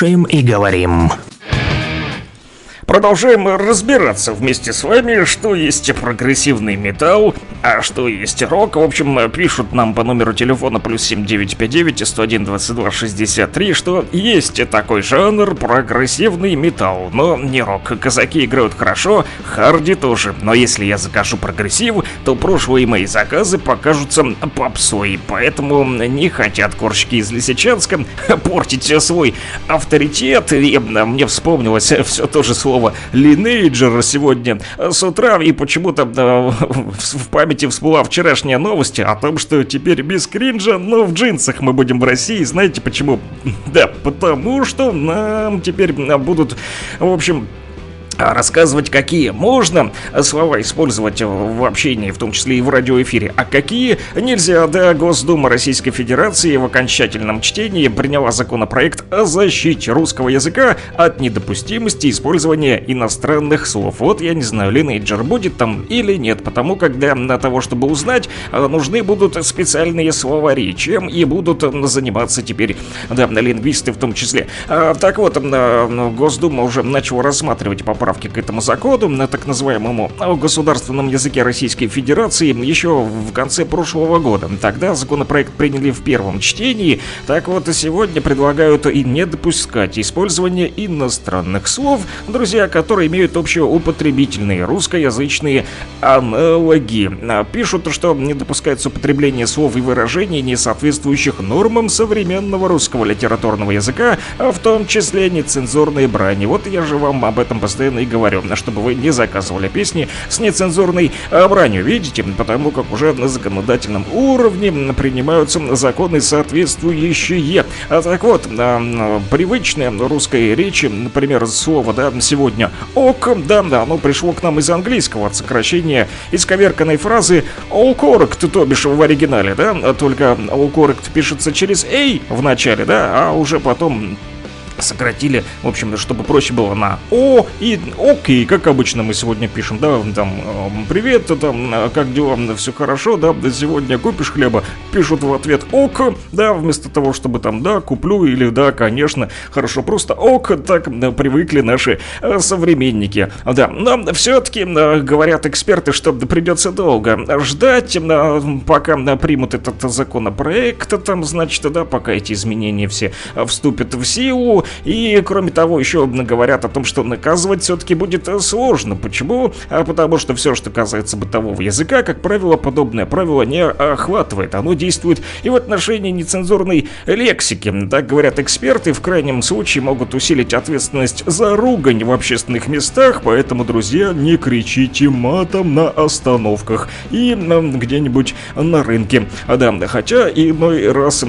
Слушаем и говорим. Продолжаем разбираться вместе с вами, что есть прогрессивный металл, а что есть рок. В общем, пишут нам по номеру телефона плюс 7959 101 22 63, что есть такой жанр прогрессивный металл, но не рок. Казаки играют хорошо, харди тоже. Но если я закажу прогрессив, то прошлые мои заказы покажутся попсой. Поэтому не хотят корщики из Лисичанска (laughs) портить свой авторитет. И мне вспомнилось все то же слово «линейджер» сегодня с утра. И почему-то э, в памяти всплыла вчерашняя новость о том, что теперь без кринжа, но в джинсах мы будем в России. Знаете почему? (laughs) Да, потому что нам теперь будут, в общем, а рассказывать, какие можно слова использовать в общении, в том числе и в радиоэфире, а какие нельзя. Да, Госдума Российской Федерации в окончательном чтении приняла законопроект о защите русского языка от недопустимости использования иностранных слов. Вот я не знаю, Линейджер будет там или нет, потому как для того, чтобы узнать, нужны будут специальные словари, чем и будут заниматься теперь, да, лингвисты в том числе. А, так вот, Госдума уже начала рассматривать поправки поправки к этому закону, на так называемому государственном языке Российской Федерации, еще в конце прошлого года. Тогда законопроект приняли в первом чтении, так вот сегодня предлагают и не допускать использования иностранных слов, друзья, которые имеют общеупотребительные русскоязычные аналоги. Пишут, что не допускается употребление слов и выражений, не соответствующих нормам современного русского литературного языка, а в том числе нецензурные брани. Вот я же вам об этом постоянно и говорю, чтобы вы не заказывали песни с нецензурной бранью, видите, потому как уже на законодательном уровне принимаются законы соответствующие. А так вот, привычное русской речи, например, слово, да, сегодня ок, да, да, оно пришло к нам из английского от сокращения исковерканной фразы all correct, то бишь в оригинале, да, только all correct пишется через a в начале, да, а уже потом сократили, в общем, чтобы проще было на О и Окей, как обычно мы сегодня пишем, да, там, привет, там, как дела, все хорошо, да, сегодня купишь хлеба, пишут в ответ ок, да, вместо того, чтобы там, да, куплю или да, конечно, хорошо, просто ок, так привыкли наши э, современники, да, но все-таки э, говорят эксперты, что придется долго ждать, э, пока примут этот законопроект, там, значит, да, пока эти изменения все вступят в силу, и, кроме того, еще говорят о том, что наказывать все-таки будет э, сложно. Почему? А потому что все, что касается бытового языка, как правило, подобное правило не охватывает. Оно действует и в отношении нецензурной лексики. Так говорят эксперты, в крайнем случае могут усилить ответственность за ругань в общественных местах, поэтому, друзья, не кричите матом на остановках и где-нибудь на рынке. А да, хотя и мой раз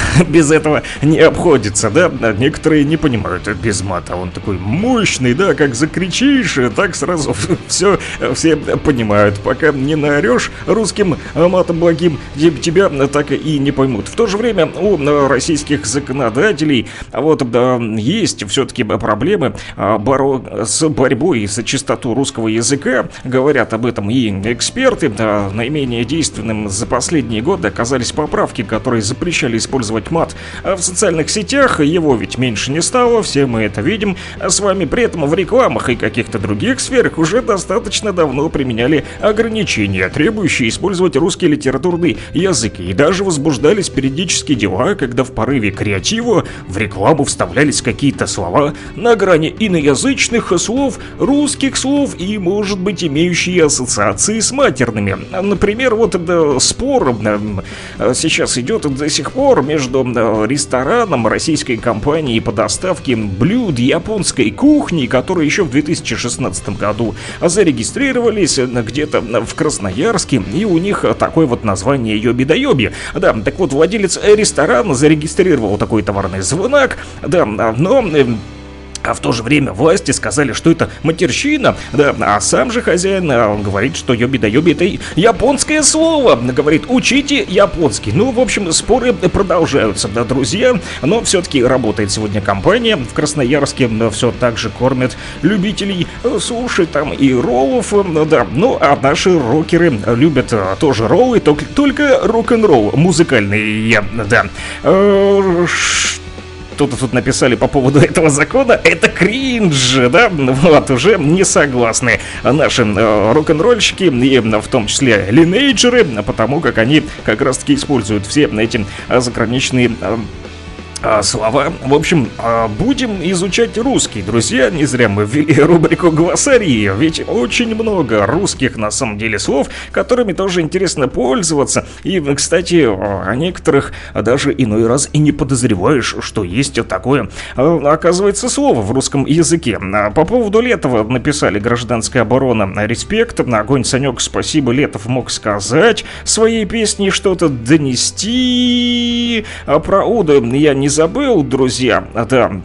(laughs) без этого не обходится, да? Некоторые не понимают без мата. Он такой мощный, да, как закричишь, так сразу (laughs) все, все понимают. Пока не наорешь русским матом благим, тебя так и не поймут. В то же время у российских законодателей вот да, есть все-таки проблемы а, боро с борьбой за чистоту русского языка. Говорят об этом и эксперты. Да, наименее действенным за последние годы оказались поправки, которые запрещали использовать использовать мат. А в социальных сетях его ведь меньше не стало, все мы это видим а с вами. При этом в рекламах и каких-то других сферах уже достаточно давно применяли ограничения, требующие использовать русский литературный язык. И даже возбуждались периодически дела, когда в порыве креатива в рекламу вставлялись какие-то слова на грани иноязычных слов, русских слов и, может быть, имеющие ассоциации с матерными. Например, вот это спор сейчас идет до сих пор между между рестораном российской компании по доставке блюд японской кухни, которые еще в 2016 году зарегистрировались где-то в Красноярске, и у них такое вот название Йоби-да-Йоби. Да, так вот, владелец ресторана зарегистрировал такой товарный знак, да, но а в то же время власти сказали, что это матерщина, да, а сам же хозяин а, говорит, что йоби да йоби это японское слово, говорит, учите японский. Ну, в общем, споры продолжаются, да, друзья, но все-таки работает сегодня компания. В Красноярске, да, все так же кормят любителей э, суши там и роллов, э, да, ну, а наши рокеры любят э, тоже роллы, только, только рок-н-ролл музыкальный, да. Кто-то тут написали по поводу (laughs) этого закона, это кринж, да, вот, уже не согласны наши э, рок-н-ролльщики, и в том числе линейджеры, потому как они как раз-таки используют все эти э, заграничные э, а, слова. В общем, а, будем изучать русский, друзья. Не зря мы ввели (laughs) рубрику «Глоссарии», ведь очень много русских, на самом деле, слов, которыми тоже интересно пользоваться. И, кстати, о некоторых даже иной раз и не подозреваешь, что есть такое, а, оказывается, слово в русском языке. По поводу Летова написали «Гражданская оборона. Респект». Огонь, Санек, спасибо, Летов мог сказать своей песней что-то донести. А про Уду я не забыл, друзья. Да,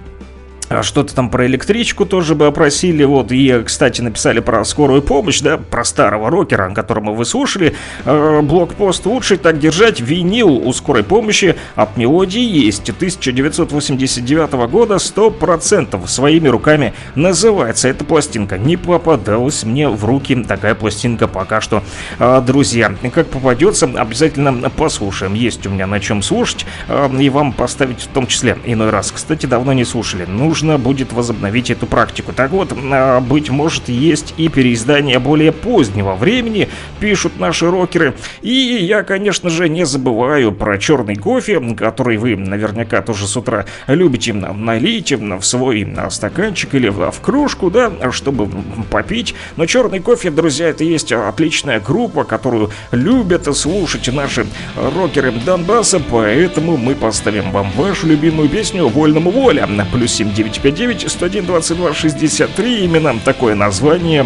что-то там про электричку тоже бы опросили, вот, и, кстати, написали про скорую помощь, да, про старого рокера, которого вы слушали, э, блокпост. Лучше так держать, винил у скорой помощи. От мелодии есть, 1989 года 100% своими руками называется эта пластинка, не попадалась мне в руки такая пластинка пока что, э, друзья, как попадется, обязательно послушаем, есть у меня на чем слушать, э, и вам поставить в том числе иной раз, кстати, давно не слушали, ну, нужно будет возобновить эту практику. Так вот, а, быть может, есть и переиздание более позднего времени, пишут наши рокеры. И я, конечно же, не забываю про черный кофе, который вы наверняка тоже с утра любите налить в свой а, стаканчик или в кружку, да, чтобы попить. Но черный кофе, друзья, это есть отличная группа, которую любят слушать наши рокеры Донбасса, поэтому мы поставим вам вашу любимую песню «Вольному воля» плюс 79 959 101 22 63. Именно такое название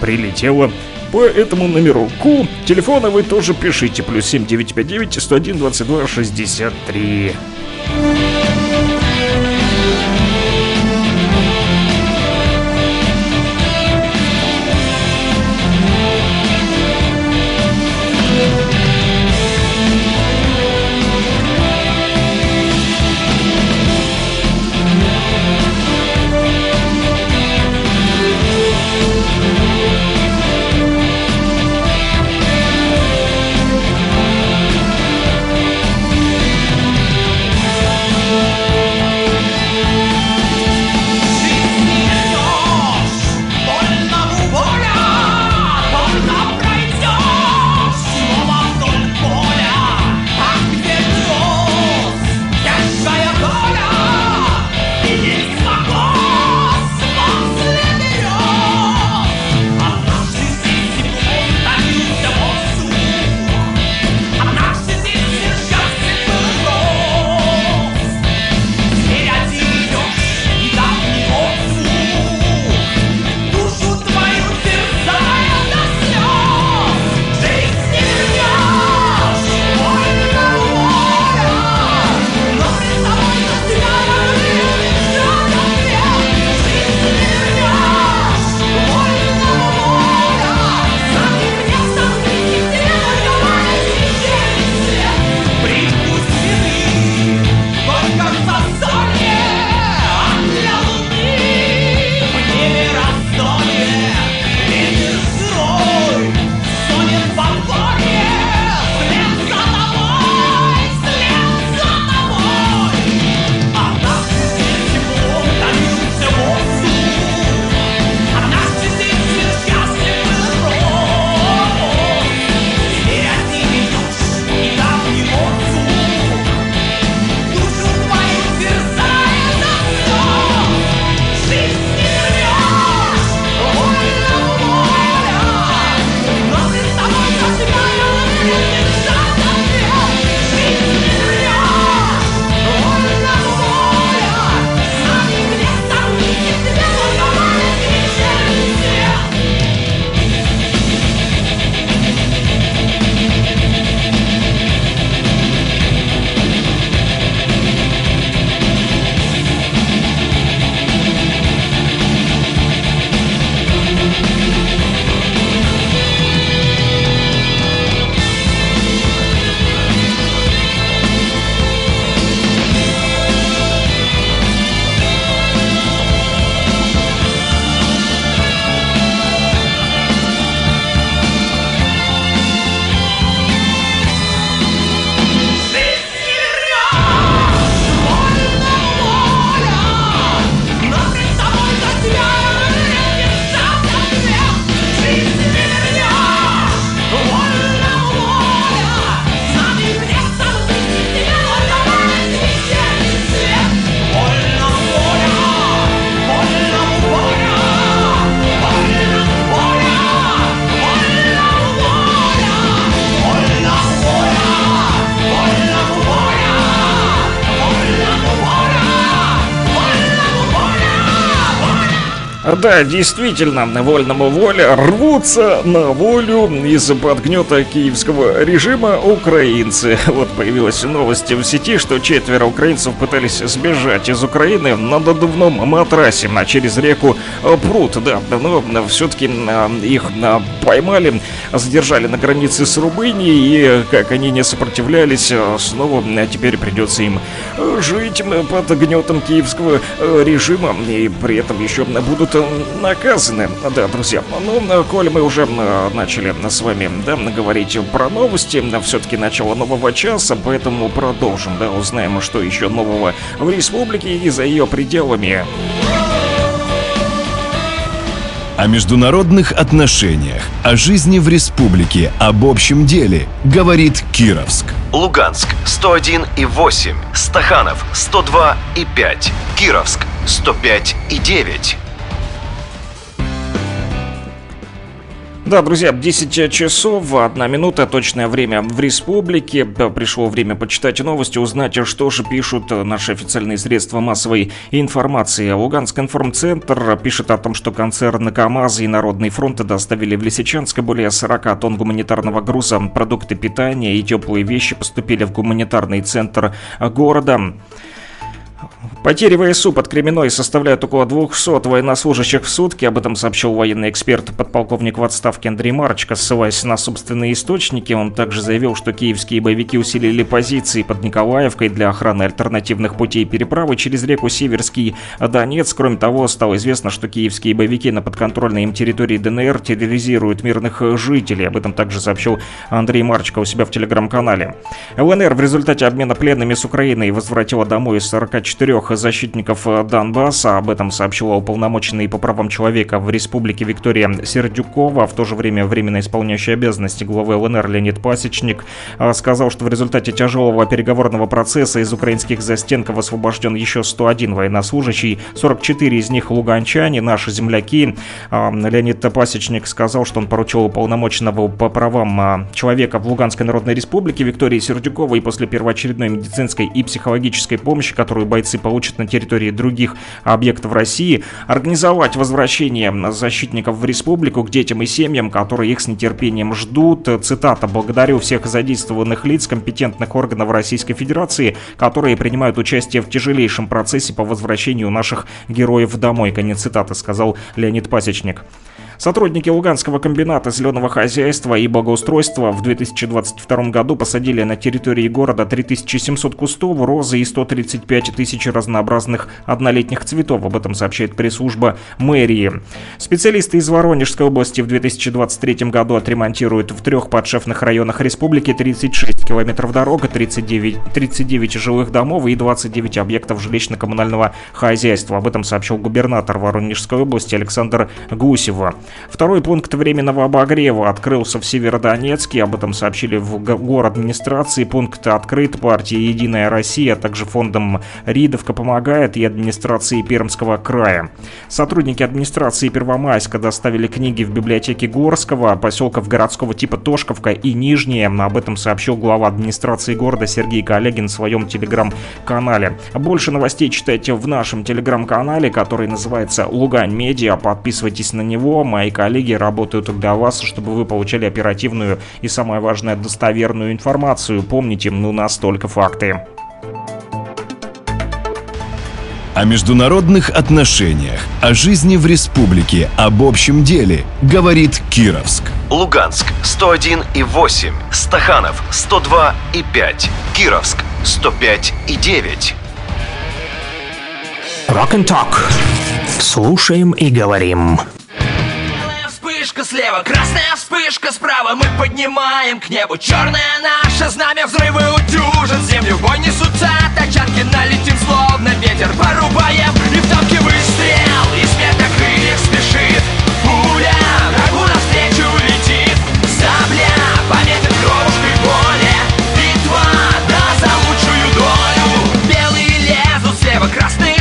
прилетело по этому номерку. Телефона вы тоже пишите. Плюс 7959 101 22 63. Да, действительно, вольному воля рвутся на волю из-под гнета киевского режима украинцы. Вот появилась новость в сети, что четверо украинцев пытались сбежать из Украины на надувном матрасе а через реку Прут. Да, но все-таки их поймали, задержали на границе с Румынией, и как они не сопротивлялись, снова теперь придется им жить под гнетом киевского режима, и при этом еще будут наказаны. Да, друзья, ну, коль мы уже начали с вами, да, говорить про новости, все-таки начало нового часа, поэтому продолжим, да, узнаем, что еще нового в республике и за ее пределами. О международных отношениях, о жизни в республике, об общем деле, говорит Кировск. Луганск 101 и 8, Стаханов 102 и 5, Кировск 105 и 9. Да, друзья, 10 часов, одна минута, точное время в республике. Пришло время почитать новости, узнать, что же пишут наши официальные средства массовой информации. Луганск информцентр пишет о том, что концерны КАМАЗ и Народный фронт доставили в Лисичанск более 40 тонн гуманитарного груза. Продукты питания и теплые вещи поступили в гуманитарный центр города. Потери ВСУ под Кременной составляют около 200 военнослужащих в сутки. Об этом сообщил военный эксперт, подполковник в отставке Андрей Марочка, ссылаясь на собственные источники. Он также заявил, что киевские боевики усилили позиции под Николаевкой для охраны альтернативных путей переправы через реку Северский Донец. Кроме того, стало известно, что киевские боевики на подконтрольной им территории ДНР терроризируют мирных жителей. Об этом также сообщил Андрей Марочка у себя в телеграм-канале. ЛНР в результате обмена пленными с Украиной возвратила домой 44 защитников э, Донбасса. Об этом сообщила уполномоченный по правам человека в Республике Виктория Сердюкова. В то же время временно исполняющий обязанности главы ЛНР Леонид Пасечник э, сказал, что в результате тяжелого переговорного процесса из украинских застенков освобожден еще 101 военнослужащий, 44 из них луганчане, наши земляки. Э, Леонид Пасечник сказал, что он поручил уполномоченного по правам человека в Луганской Народной Республике Виктории Сердюковой после первоочередной медицинской и психологической помощи, которую бойцы получат на территории других объектов России, организовать возвращение защитников в республику к детям и семьям, которые их с нетерпением ждут. Цитата «Благодарю всех задействованных лиц компетентных органов Российской Федерации, которые принимают участие в тяжелейшем процессе по возвращению наших героев домой». Конец цитаты, сказал Леонид Пасечник. Сотрудники Луганского комбината зеленого хозяйства и благоустройства в 2022 году посадили на территории города 3700 кустов, розы и 135 тысяч разнообразных однолетних цветов. Об этом сообщает пресс-служба мэрии. Специалисты из Воронежской области в 2023 году отремонтируют в трех подшефных районах республики 36 километров дорог, 39, 39 жилых домов и 29 объектов жилищно-коммунального хозяйства. Об этом сообщил губернатор Воронежской области Александр Гусева. Второй пункт временного обогрева открылся в Северодонецке. Об этом сообщили в город администрации. Пункт открыт партией «Единая Россия», а также фондом «Ридовка помогает» и администрации Пермского края. Сотрудники администрации Первомайска доставили книги в библиотеке Горского, поселков городского типа Тошковка и Нижние. Об этом сообщил глава администрации города Сергей Коллегин в своем телеграм-канале. Больше новостей читайте в нашем телеграм-канале, который называется «Лугань Медиа». Подписывайтесь на него. Мои коллеги работают для вас, чтобы вы получали оперативную и, самое важное, достоверную информацию. Помните, у нас только факты. О международных отношениях, о жизни в республике, об общем деле, говорит Кировск. Луганск 101 и 8, Стаханов 102 и 5, Кировск 105 и 9. Rock and Talk. Слушаем и говорим. Вспышка слева, красная вспышка справа. Мы поднимаем к небу черное наше знамя Взрывы утюжат землю, бой несутся тачанки Налетим словно ветер, порубаем И в танке выстрел, и смерть на крыльях спешит Пуля, врагу навстречу летит Сабля, победы кровушкой боли Битва, да, за лучшую долю. Белые лезут слева, красные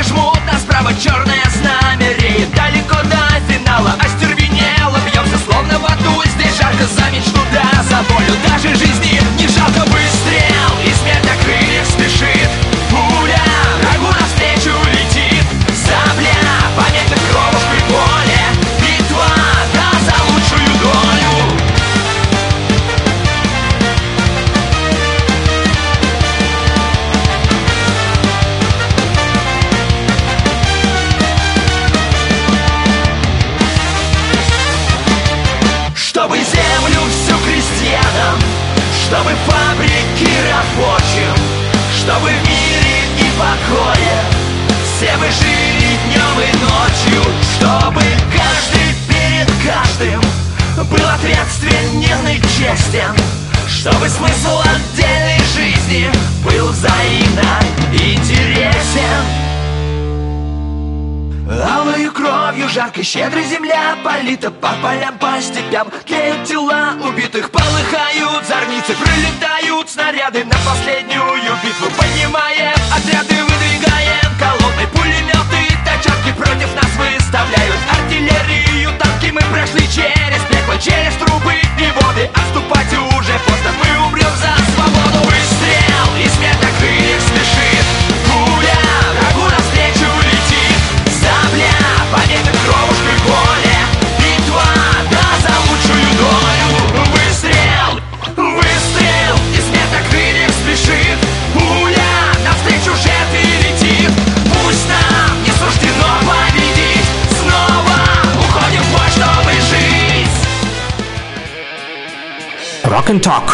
Talk.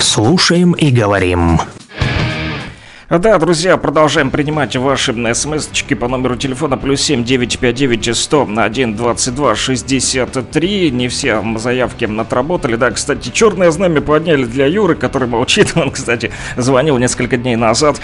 Слушаем и говорим. Да, друзья, продолжаем принимать ваши смс-очки по номеру телефона плюс 7 959 100 1 22 63. Не все заявки отработали. Да, кстати, черное знамя подняли для Юры, который молчит. Он, (laughs) кстати, звонил несколько дней назад,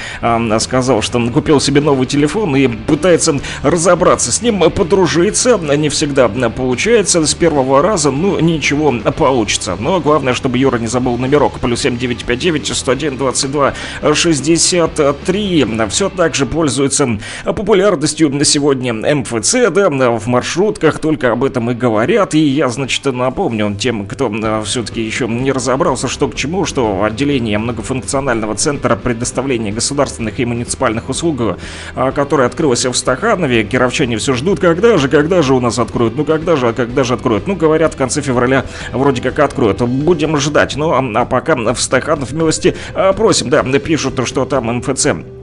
сказал, что он купил себе новый телефон и пытается разобраться с ним, подружиться. Не всегда получается с первого раза, ну, ничего получится. Но главное, чтобы Юра не забыл номерок. Плюс 7 959 101 22 60 3 все так же пользуется популярностью на сегодня МФЦ, да, в маршрутках только об этом и говорят. И я, значит, напомню тем, кто все-таки еще не разобрался, что к чему, что отделение многофункционального центра предоставления государственных и муниципальных услуг, а, которое открылось в Стаханове, кировчане все ждут, когда же, когда же у нас откроют, ну когда же, а когда же откроют. Ну, говорят, в конце февраля вроде как откроют. Будем ждать. Ну, а пока в Стаханов милости а, просим, да, пишут, что там МФЦ а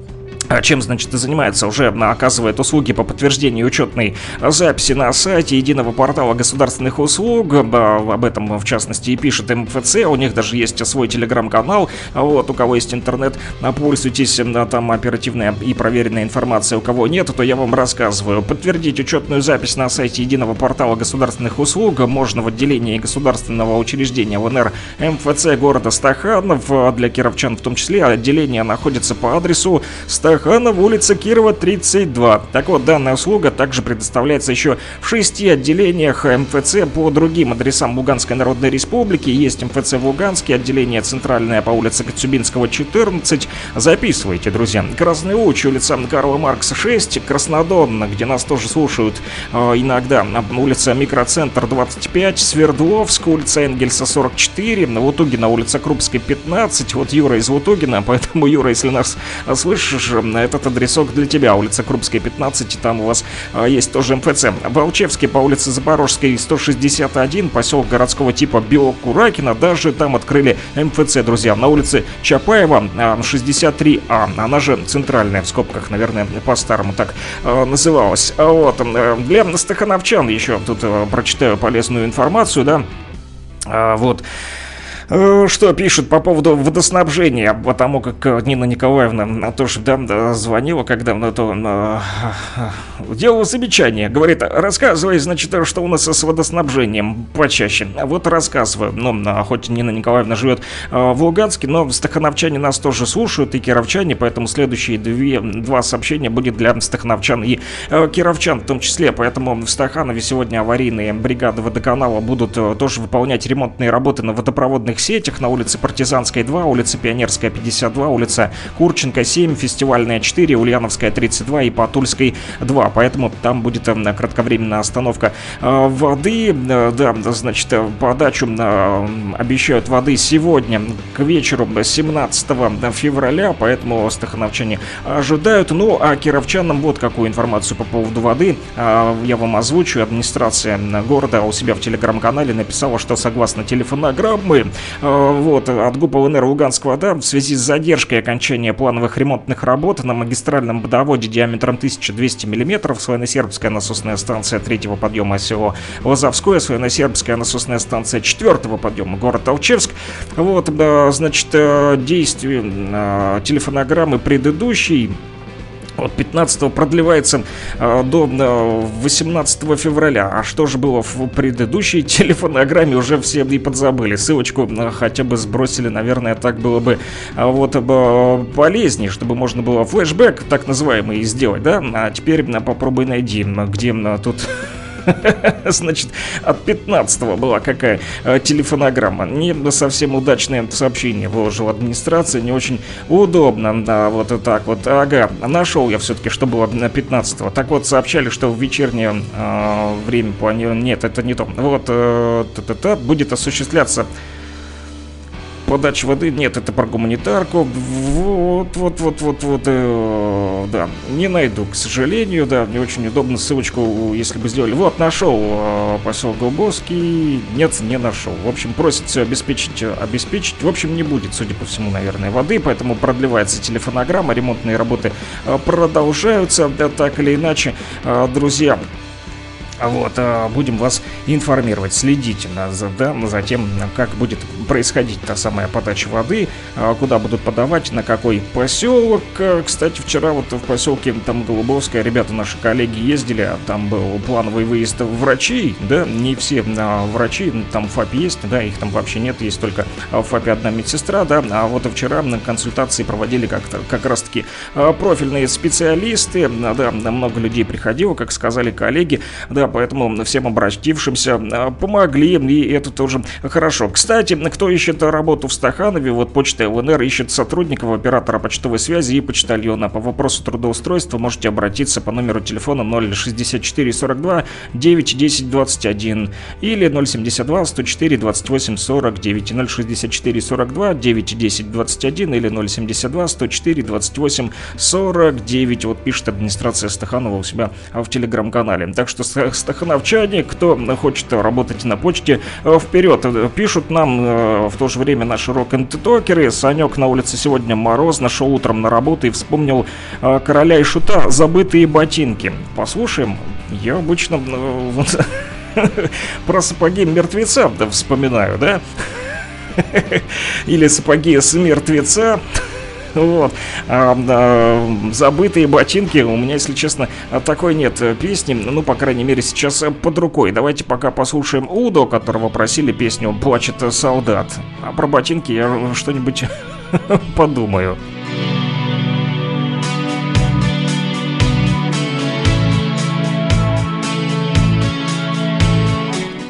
чем, значит, и занимается, уже оказывает услуги по подтверждению учетной записи на сайте единого портала государственных услуг. Об этом, в частности, и пишет МФЦ. У них даже есть свой телеграм-канал. Вот, у кого есть интернет, пользуйтесь. Там оперативная и проверенная информация. У кого нет, то я вам рассказываю. Подтвердить учетную запись на сайте единого портала государственных услуг можно в отделении государственного учреждения ВНР МФЦ города Стаханов. Для кировчан в том числе отделение находится по адресу Стаханов Стаханов, улица Кирова, 32. Так вот, данная услуга также предоставляется еще в шести отделениях МФЦ по другим адресам Луганской Народной Республики. Есть МФЦ в Луганске, отделение центральное по улице Коцюбинского, 14. Записывайте, друзья. Красный Луч, улица Карла Маркса, 6. Краснодон, где нас тоже слушают э, иногда. Улица Микроцентр, 25. Свердловск, улица Энгельса, 44. Лутугина, улица Крупской, 15. Вот Юра из Лутугина, (laughs) поэтому, Юра, если нас слышишь, этот адресок для тебя. Улица Крупская, 15, и там у вас а, есть тоже МФЦ. Волчевский по улице Запорожской, 161, поселок городского типа Белокуракина. Даже там открыли МФЦ, друзья. На улице Чапаева, 63А. А. Она же центральная, в скобках, наверное, по-старому так а, называлась. Вот. Для стахановчан еще тут а, прочитаю полезную информацию, да. А, вот. Э, что пишут по поводу водоснабжения, потому как э, Нина Николаевна тоже да, звонила, когда на то э, делала замечание. Говорит, рассказывай, значит, что у нас с водоснабжением почаще. Вот рассказываю. Ну, хоть Нина Николаевна живет в Луганске, но стахановчане нас тоже слушают, и кировчане, поэтому следующие две, два сообщения будет для стахановчан и кировчан в том числе. Поэтому в Стаханове сегодня аварийные бригады водоканала будут тоже выполнять ремонтные работы на водопроводных сетях на улице Партизанской 2, улица Пионерская 52, улица Курченко 7, Фестивальная 4, Ульяновская 32 и Патульской 2. Поэтому там будет э, кратковременная остановка э, воды. Э, да, значит, подачу обещают воды сегодня к вечеру 17 февраля, поэтому стахановчане ожидают. Ну, а кировчанам вот какую информацию по поводу воды я вам озвучу. Администрация города у себя в телеграм-канале написала, что согласно телефонограммы вот, от ГУП ЛНР Луганского в связи с задержкой окончания плановых ремонтных работ на магистральном водоводе диаметром 1200 мм Славяно-Сербская насосная станция третьего подъема село Лозовское, Славяно-Сербская насосная станция четвертого подъема город Алчевск. Вот, значит, э, действие э, телефонограммы предыдущей от 15 продлевается э, до э, 18 февраля. А что же было в предыдущей (laughs) телефонограмме, уже все и подзабыли. Ссылочку э, хотя бы сбросили, наверное, так было бы э, вот э, полезнее, чтобы можно было флешбэк, так называемый, сделать, да? А теперь э, попробуй найди, где э, тут (laughs) (laughs) Значит, от 15 была какая э, телефонограмма. Не совсем удачное сообщение выложила администрация, не очень удобно. Да, вот так вот. Ага, нашел я все-таки, что было на 15 Так вот, сообщали, что в вечернее э, время планировано... Нет, это не то. Вот, э, будет осуществляться подача воды, нет, это про гуманитарку. Вот, вот, вот, вот, вот, э, да, не найду, к сожалению, да, не очень удобно ссылочку, если бы сделали. Вот, нашел э, поселок Голубовский, нет, не нашел. В общем, просит все обеспечить, обеспечить. В общем, не будет, судя по всему, наверное, воды, поэтому продлевается телефонограмма, ремонтные работы э, продолжаются, да, так или иначе, э, друзья. Вот, э, будем вас информировать, следите да, за тем, как будет происходить та самая подача воды, э, куда будут подавать, на какой поселок. Кстати, вчера вот в поселке там Голубовская ребята наши коллеги ездили, а там был плановый выезд врачей, да, не все а, врачи, там ФАП есть, да, их там вообще нет, есть только в ФАПе одна медсестра, да, а вот вчера на консультации проводили как-то как раз-таки профильные специалисты, да, много людей приходило, как сказали коллеги, да, поэтому всем обратившимся а, помогли, и это тоже хорошо. Кстати, кто ищет работу в Стаханове, вот почта ЛНР ищет сотрудников оператора почтовой связи и почтальона. По вопросу трудоустройства можете обратиться по номеру телефона 064 42 9 10 21 или 072 104 28 49 064 42 9 10 21 или 072 104 28 49. Вот пишет администрация Стаханова у себя в телеграм-канале. Так что стахановчане, кто хочет работать на почте, э, вперед. Пишут нам э, в то же время наши рок-н-токеры. Санек на улице сегодня мороз, нашел утром на работу и вспомнил э, короля и шута «Забытые ботинки». Послушаем. Я обычно (laughs) про сапоги мертвеца вспоминаю, да? (laughs) Или сапоги с мертвеца. Вот. А, а, забытые ботинки. У меня, если честно, такой нет песни. Ну, по крайней мере, сейчас под рукой. Давайте пока послушаем Удо, которого просили песню «Плачет солдат». А про ботинки я что-нибудь (laughs) подумаю.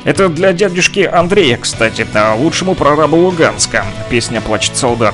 Это для дядюшки Андрея, кстати, лучшему прорабу Луганска. Песня «Плачет солдат».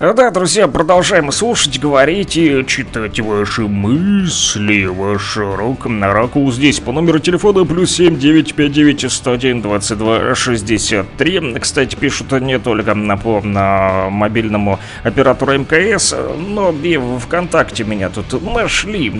Да, друзья, продолжаем слушать, говорить и читать ваши мысли, ваш рок на раку здесь по номеру телефона плюс 7959 101 22 63. Кстати, пишут не только на, по на мобильному оператору МКС, но и в ВКонтакте меня тут нашли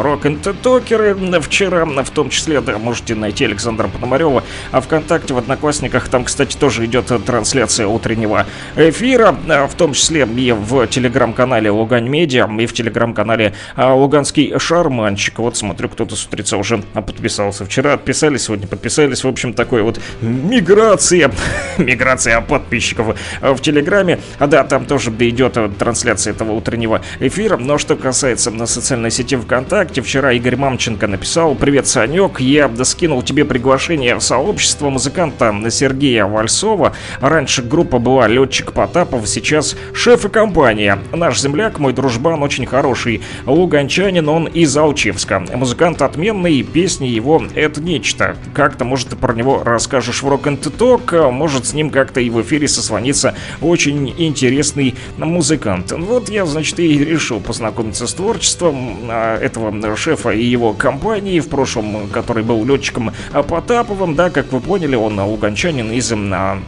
рок н токеры вчера, в том числе, да, можете найти Александра Пономарева, а ВКонтакте, в Одноклассниках, там, кстати, тоже идет трансляция утреннего эфира, в том числе и в телеграм-канале Лугань Медиа, и в телеграм-канале а, Луганский Шарманчик. Вот смотрю, кто-то с утреца уже подписался. Вчера отписались, сегодня подписались. В общем, такой вот миграция, миграция подписчиков в телеграме. А да, там тоже идет трансляция этого утреннего эфира. Но что касается на социальной сети ВКонтакте, вчера Игорь Мамченко написал «Привет, Санек, я скинул тебе приглашение в сообщество музыканта Сергея Вальсова. Раньше группа была Летчик Потапов, сейчас шеф и компания. Наш земляк, мой дружбан, очень хороший. Луганчанин, он из Алчевска. Музыкант отменный, песни его — это нечто. Как-то, может, ты про него расскажешь в рок н ток может, с ним как-то и в эфире созвониться очень интересный музыкант. Вот я, значит, и решил познакомиться с творчеством а, этого шефа и его компании в прошлом, который был летчиком Потаповым, да, как вы поняли, он луганчанин из а,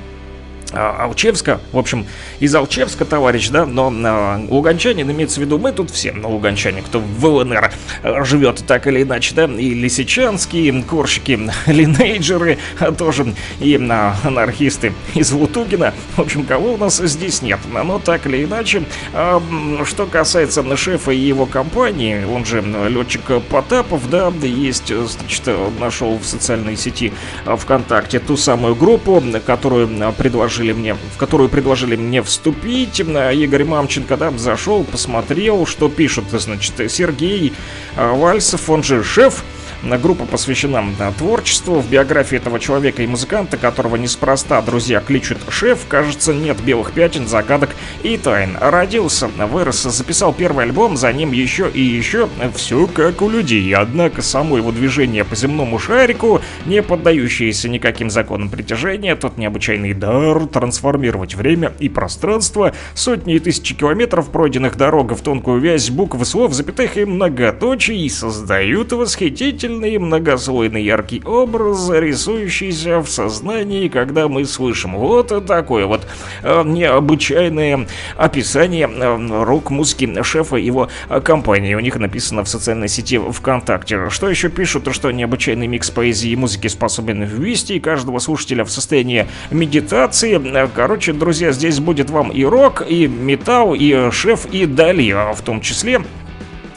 Алчевска, в общем, из Алчевска, товарищ, да, но э, луганчанин имеется в виду, мы тут все, ну, луганчане, кто в ЛНР э, живет так или иначе, да, и лисичанские, корщики, (laughs) линейджеры а тоже, и э, анархисты из Лутугина, в общем, кого у нас здесь нет, но так или иначе, э, что касается шефа и его компании, он же летчик Потапов, да, есть, значит, нашел в социальной сети ВКонтакте ту самую группу, которую предложили мне, в которую предложили мне вступить. Игорь Мамченко, да, зашел, посмотрел, что пишут, значит, Сергей Вальсов, он же шеф Группа посвящена творчеству. В биографии этого человека и музыканта, которого неспроста друзья кличут шеф, кажется, нет белых пятен, загадок и тайн. Родился, вырос, записал первый альбом, за ним еще и еще. Все как у людей. Однако само его движение по земному шарику, не поддающееся никаким законам притяжения, тот необычайный дар трансформировать время и пространство, сотни и тысячи километров пройденных дорог в тонкую вязь букв, слов, запятых и многоточий создают восхитительный сильный, многослойный яркий образ, рисующийся в сознании, когда мы слышим. Вот такое вот э, необычайное описание э, рок-музыки шефа его компании. У них написано в социальной сети ВКонтакте. Что еще пишут, что необычайный микс поэзии и музыки способен ввести каждого слушателя в состояние медитации. Короче, друзья, здесь будет вам и рок, и металл, и шеф, и Дали в том числе.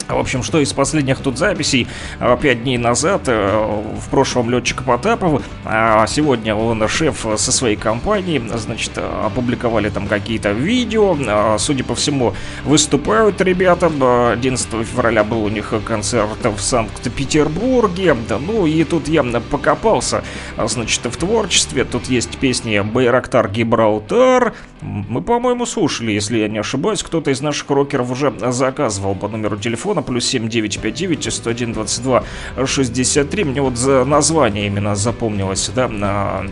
В общем, что из последних тут записей? Э, пять дней назад, э, в прошлом летчик Потапов, а сегодня он шеф со своей компанией, значит, опубликовали там какие-то видео, э, судя по всему, выступают ребята, 11 февраля был у них концерт в Санкт-Петербурге, да, ну и тут я покопался, значит, в творчестве, тут есть песни Байрактар Гибралтар, мы, по-моему, слушали, если я не ошибаюсь, кто-то из наших рокеров уже заказывал по номеру телефона плюс 7959 101 22 63. Мне вот за название именно запомнилось, да, на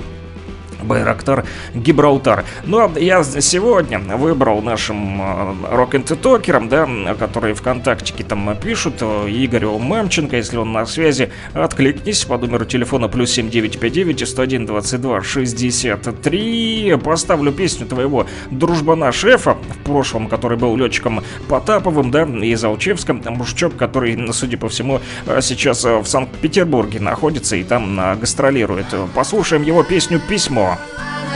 Байрактар Гибралтар. Ну, а я сегодня выбрал нашим э, рок-н-токерам, да, которые ВКонтактике там пишут, э, Игорю Мамченко, если он на связи, откликнись по номеру телефона плюс 7959 101 22 63. Поставлю песню твоего дружбана шефа в прошлом, который был летчиком Потаповым, да, из Алчевска, мужичок, который, судя по всему, сейчас в Санкт-Петербурге находится и там гастролирует. Послушаем его песню «Письмо». Ciao.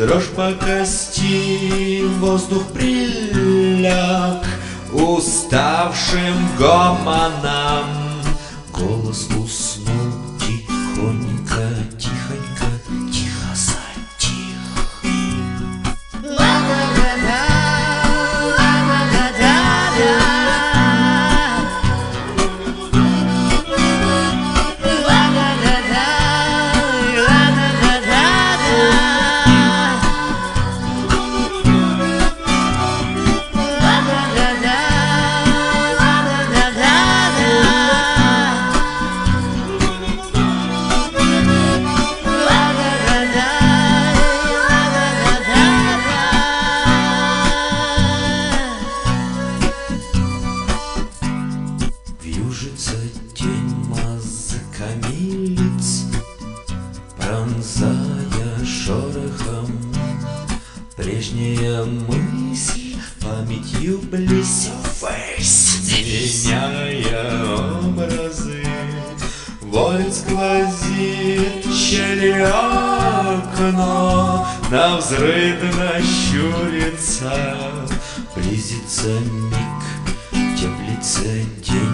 Дрожь по кости, воздух приляг Уставшим гомоном. Голос уснул тихонько, Тень мазками лиц, Пронзая шорохом. Прежняя мысль памятью близь Меняя образы. Боль сквозит щели окно На взрывно щурится Близится миг, теплится день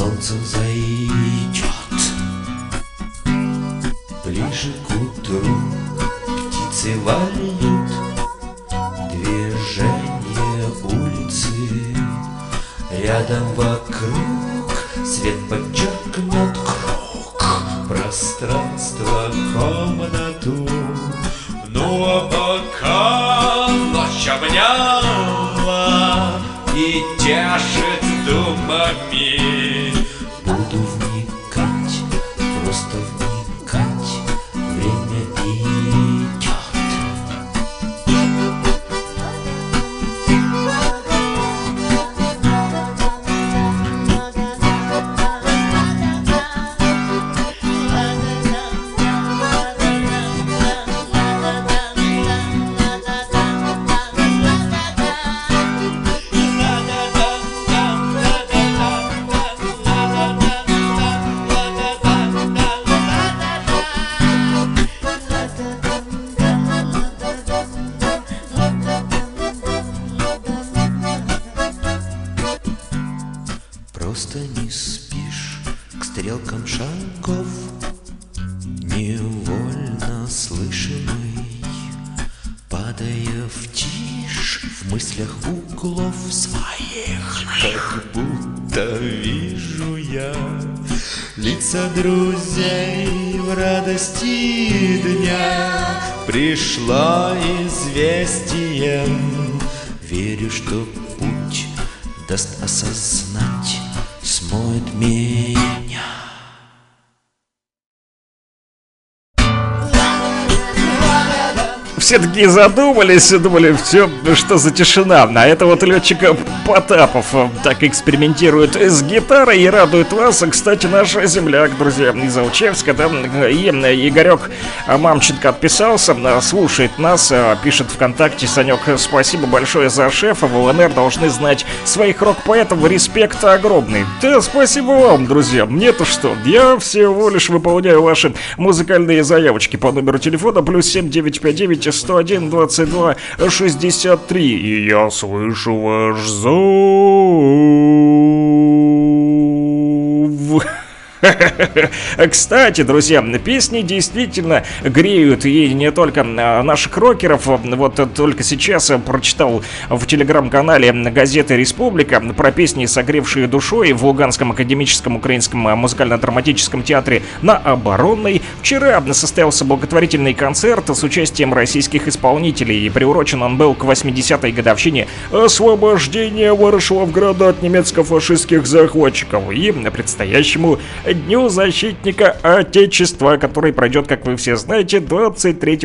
Солнце зайдет Ближе к утру. Птицы вольют Движение улицы. Рядом вокруг свет подчеркнет Такие задумались, думали, все, что за тишина. А это вот летчик Потапов э, так экспериментирует с гитарой и радует вас. Кстати, наш земляк, друзья, из Алчевска, да, и э, Игорек Мамченко отписался, э, слушает нас, пишет ВКонтакте, Санек, спасибо большое за шефа, в ЛНР должны знать своих рок-поэтов, респект огромный. Да, спасибо вам, друзья, мне-то что, я всего лишь выполняю ваши музыкальные заявочки по номеру телефона плюс 7959 101 22 63. И я слышу ваш зов. (laughs) Кстати, друзья, песни действительно греют и не только а, наших рокеров. Вот только сейчас прочитал в телеграм-канале газеты «Республика» про песни, согревшие душой в Луганском академическом украинском музыкально-драматическом театре на Оборонной. Вчера состоялся благотворительный концерт с участием российских исполнителей. И приурочен он был к 80-й годовщине освобождения Ворошиловграда от немецко-фашистских захватчиков и предстоящему Дню защитника Отечества, который пройдет, как вы все знаете, 23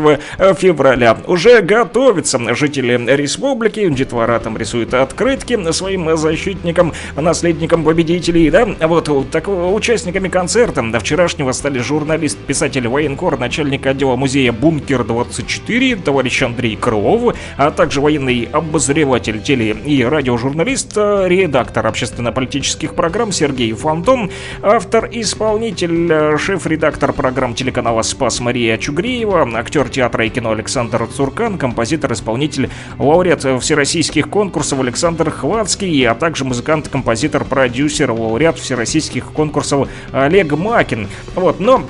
февраля. Уже готовятся жители республики, детвора там рисуют открытки своим защитникам, наследникам победителей, да, вот так участниками концерта до вчерашнего стали журналист, писатель военкор, начальник отдела музея Бункер-24, товарищ Андрей Крылов, а также военный обозреватель, теле- и радиожурналист, редактор общественно-политических программ Сергей Фантом, автор исполнитель, э, шеф-редактор программ телеканала «Спас» Мария Чугреева, актер театра и кино Александр Цуркан, композитор-исполнитель, лауреат всероссийских конкурсов Александр Хватский, а также музыкант, композитор, продюсер, лауреат всероссийских конкурсов Олег Макин. Вот, но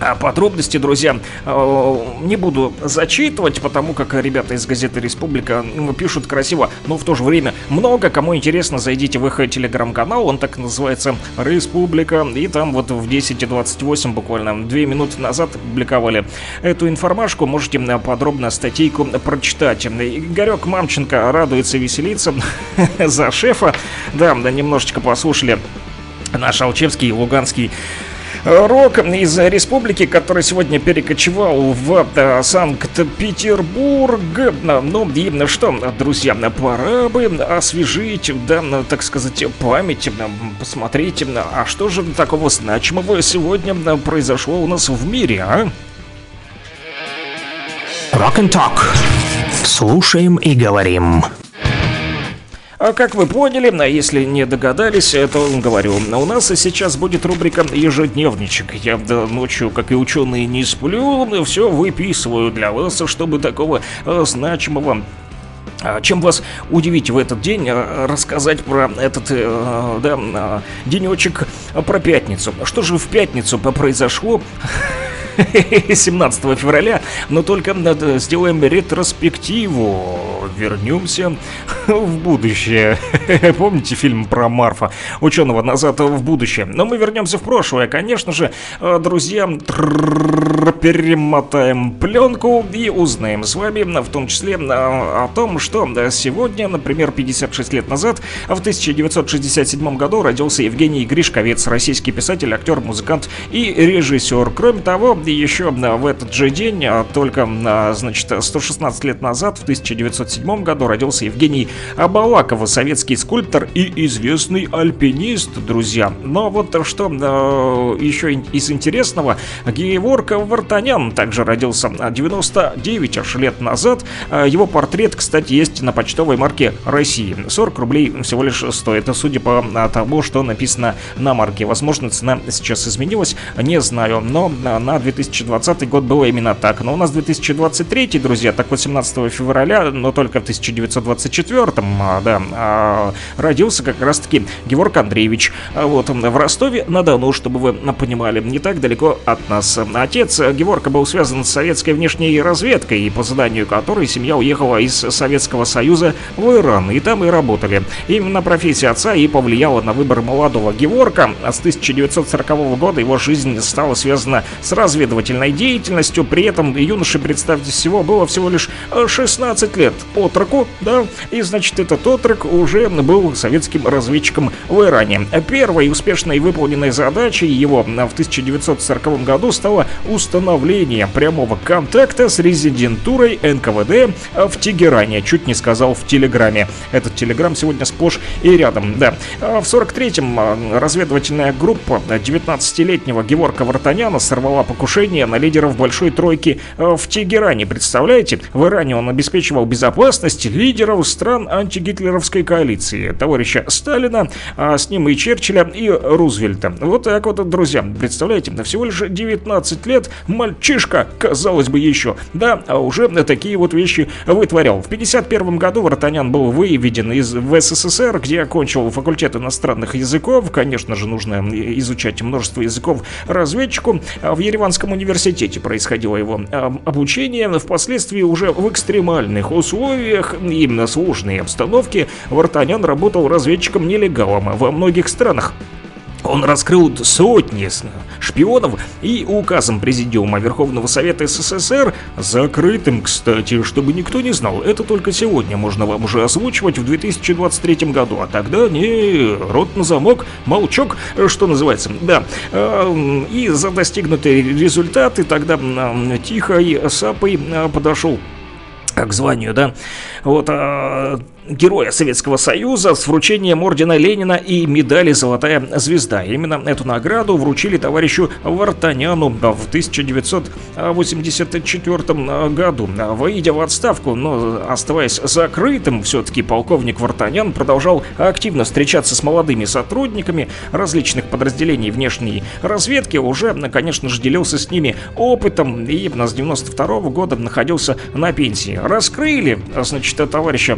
а подробности, друзья, э, не буду зачитывать, потому как ребята из газеты «Республика» ну, пишут красиво, но в то же время много кому интересно, зайдите в их телеграм-канал, он так называется «Республика», и там вот в 10.28 буквально две минуты назад публиковали эту информашку, можете подробно статейку прочитать. Игорек Мамченко радуется, веселиться (laughs) за шефа, да, немножечко послушали наш Алчевский и Луганский Рок из республики, который сегодня перекочевал в э, Санкт-Петербург. Ну и что, друзья, пора бы освежить, да, так сказать, память, посмотреть, а что же такого значимого сегодня произошло у нас в мире, а? Rock and Talk. Слушаем и говорим. А как вы поняли, а если не догадались, то говорю, у нас сейчас будет рубрика «Ежедневничек». Я ночью, как и ученые, не сплю, все выписываю для вас, чтобы такого а, значимого а, чем вас удивить в этот день, рассказать про этот, э, да, денечек, про пятницу. Что же в пятницу произошло? (laughs) (laughs) 17 февраля, но только сделаем ретроспективу. Вернемся (laughs) в будущее. (laughs) Помните фильм про Марфа, ученого назад в будущее? Но мы вернемся в прошлое, конечно же, э, друзья, перемотаем пленку и узнаем с вами, в том числе, э, о том, что сегодня, например, 56 лет назад, в 1967 году родился Евгений Гришковец, российский писатель, актер, музыкант и режиссер. Кроме того, еще в этот же день, а только, а, значит, 116 лет назад, в 1907 году, родился Евгений Абалаков, советский скульптор и известный альпинист, друзья. Но вот что еще из интересного, Геворг Вартанян также родился 99 аж лет назад. Его портрет, кстати, есть на почтовой марке России. 40 рублей всего лишь стоит, судя по тому, что написано на марке. Возможно, цена сейчас изменилась, не знаю, но на 2020 год было именно так. Но у нас 2023, друзья, так вот 17 февраля, но только в 1924-м, а, да, а, родился как раз-таки Георг Андреевич. А Вот в Ростове-на-Дону, чтобы вы понимали, не так далеко от нас. Отец Георга был связан с советской внешней разведкой, и по заданию которой семья уехала из Советского Союза в Иран, и там и работали. Именно профессия отца и повлияла на выбор молодого Геворка. А с 1940 года его жизнь стала связана с разведывательной деятельностью, при этом юноше, представьте всего, было всего лишь э, 16 лет. Отроку, да, и значит этот отрок уже был советским разведчиком в Иране. Первой успешной выполненной задачей его в 1940 году стало установление прямого контакта с резидентурой НКВД в Тегеране. Чуть не сказал в Телеграме. Этот Телеграм сегодня сплошь и рядом, да. В 43-м разведывательная группа 19-летнего Геворка Вартаняна сорвала покушение на лидеров Большой Тройки э, в Тегеране. Представляете? В Иране он обеспечивал безопасность лидеров стран антигитлеровской коалиции. Товарища Сталина, а с ним и Черчилля, и Рузвельта. Вот так вот, друзья. Представляете? Всего лишь 19 лет мальчишка, казалось бы, еще. Да, а уже такие вот вещи вытворял. В 51 году Вартанян был выведен из в СССР, где окончил факультет иностранных языков. Конечно же, нужно изучать множество языков разведчику. А В Ереванском университете происходило его а, обучение. Впоследствии уже в экстремальных условиях и на сложной обстановке Вартанян работал разведчиком-нелегалом во многих странах. Он раскрыл сотни шпионов и указом Президиума Верховного Совета СССР, закрытым, кстати, чтобы никто не знал, это только сегодня можно вам уже озвучивать в 2023 году, а тогда не рот на замок, молчок, что называется, да. Эм, И за достигнутые результаты тогда м, тихо и сапой э, подошел к званию, да, вот, а, Героя Советского Союза с вручением ордена Ленина и медали «Золотая звезда». Именно эту награду вручили товарищу Вартаняну в 1984 году. Выйдя в отставку, но оставаясь закрытым, все-таки полковник Вартанян продолжал активно встречаться с молодыми сотрудниками различных подразделений внешней разведки, уже, конечно же, делился с ними опытом и с 92 года находился на пенсии. Раскрыли, значит, товарища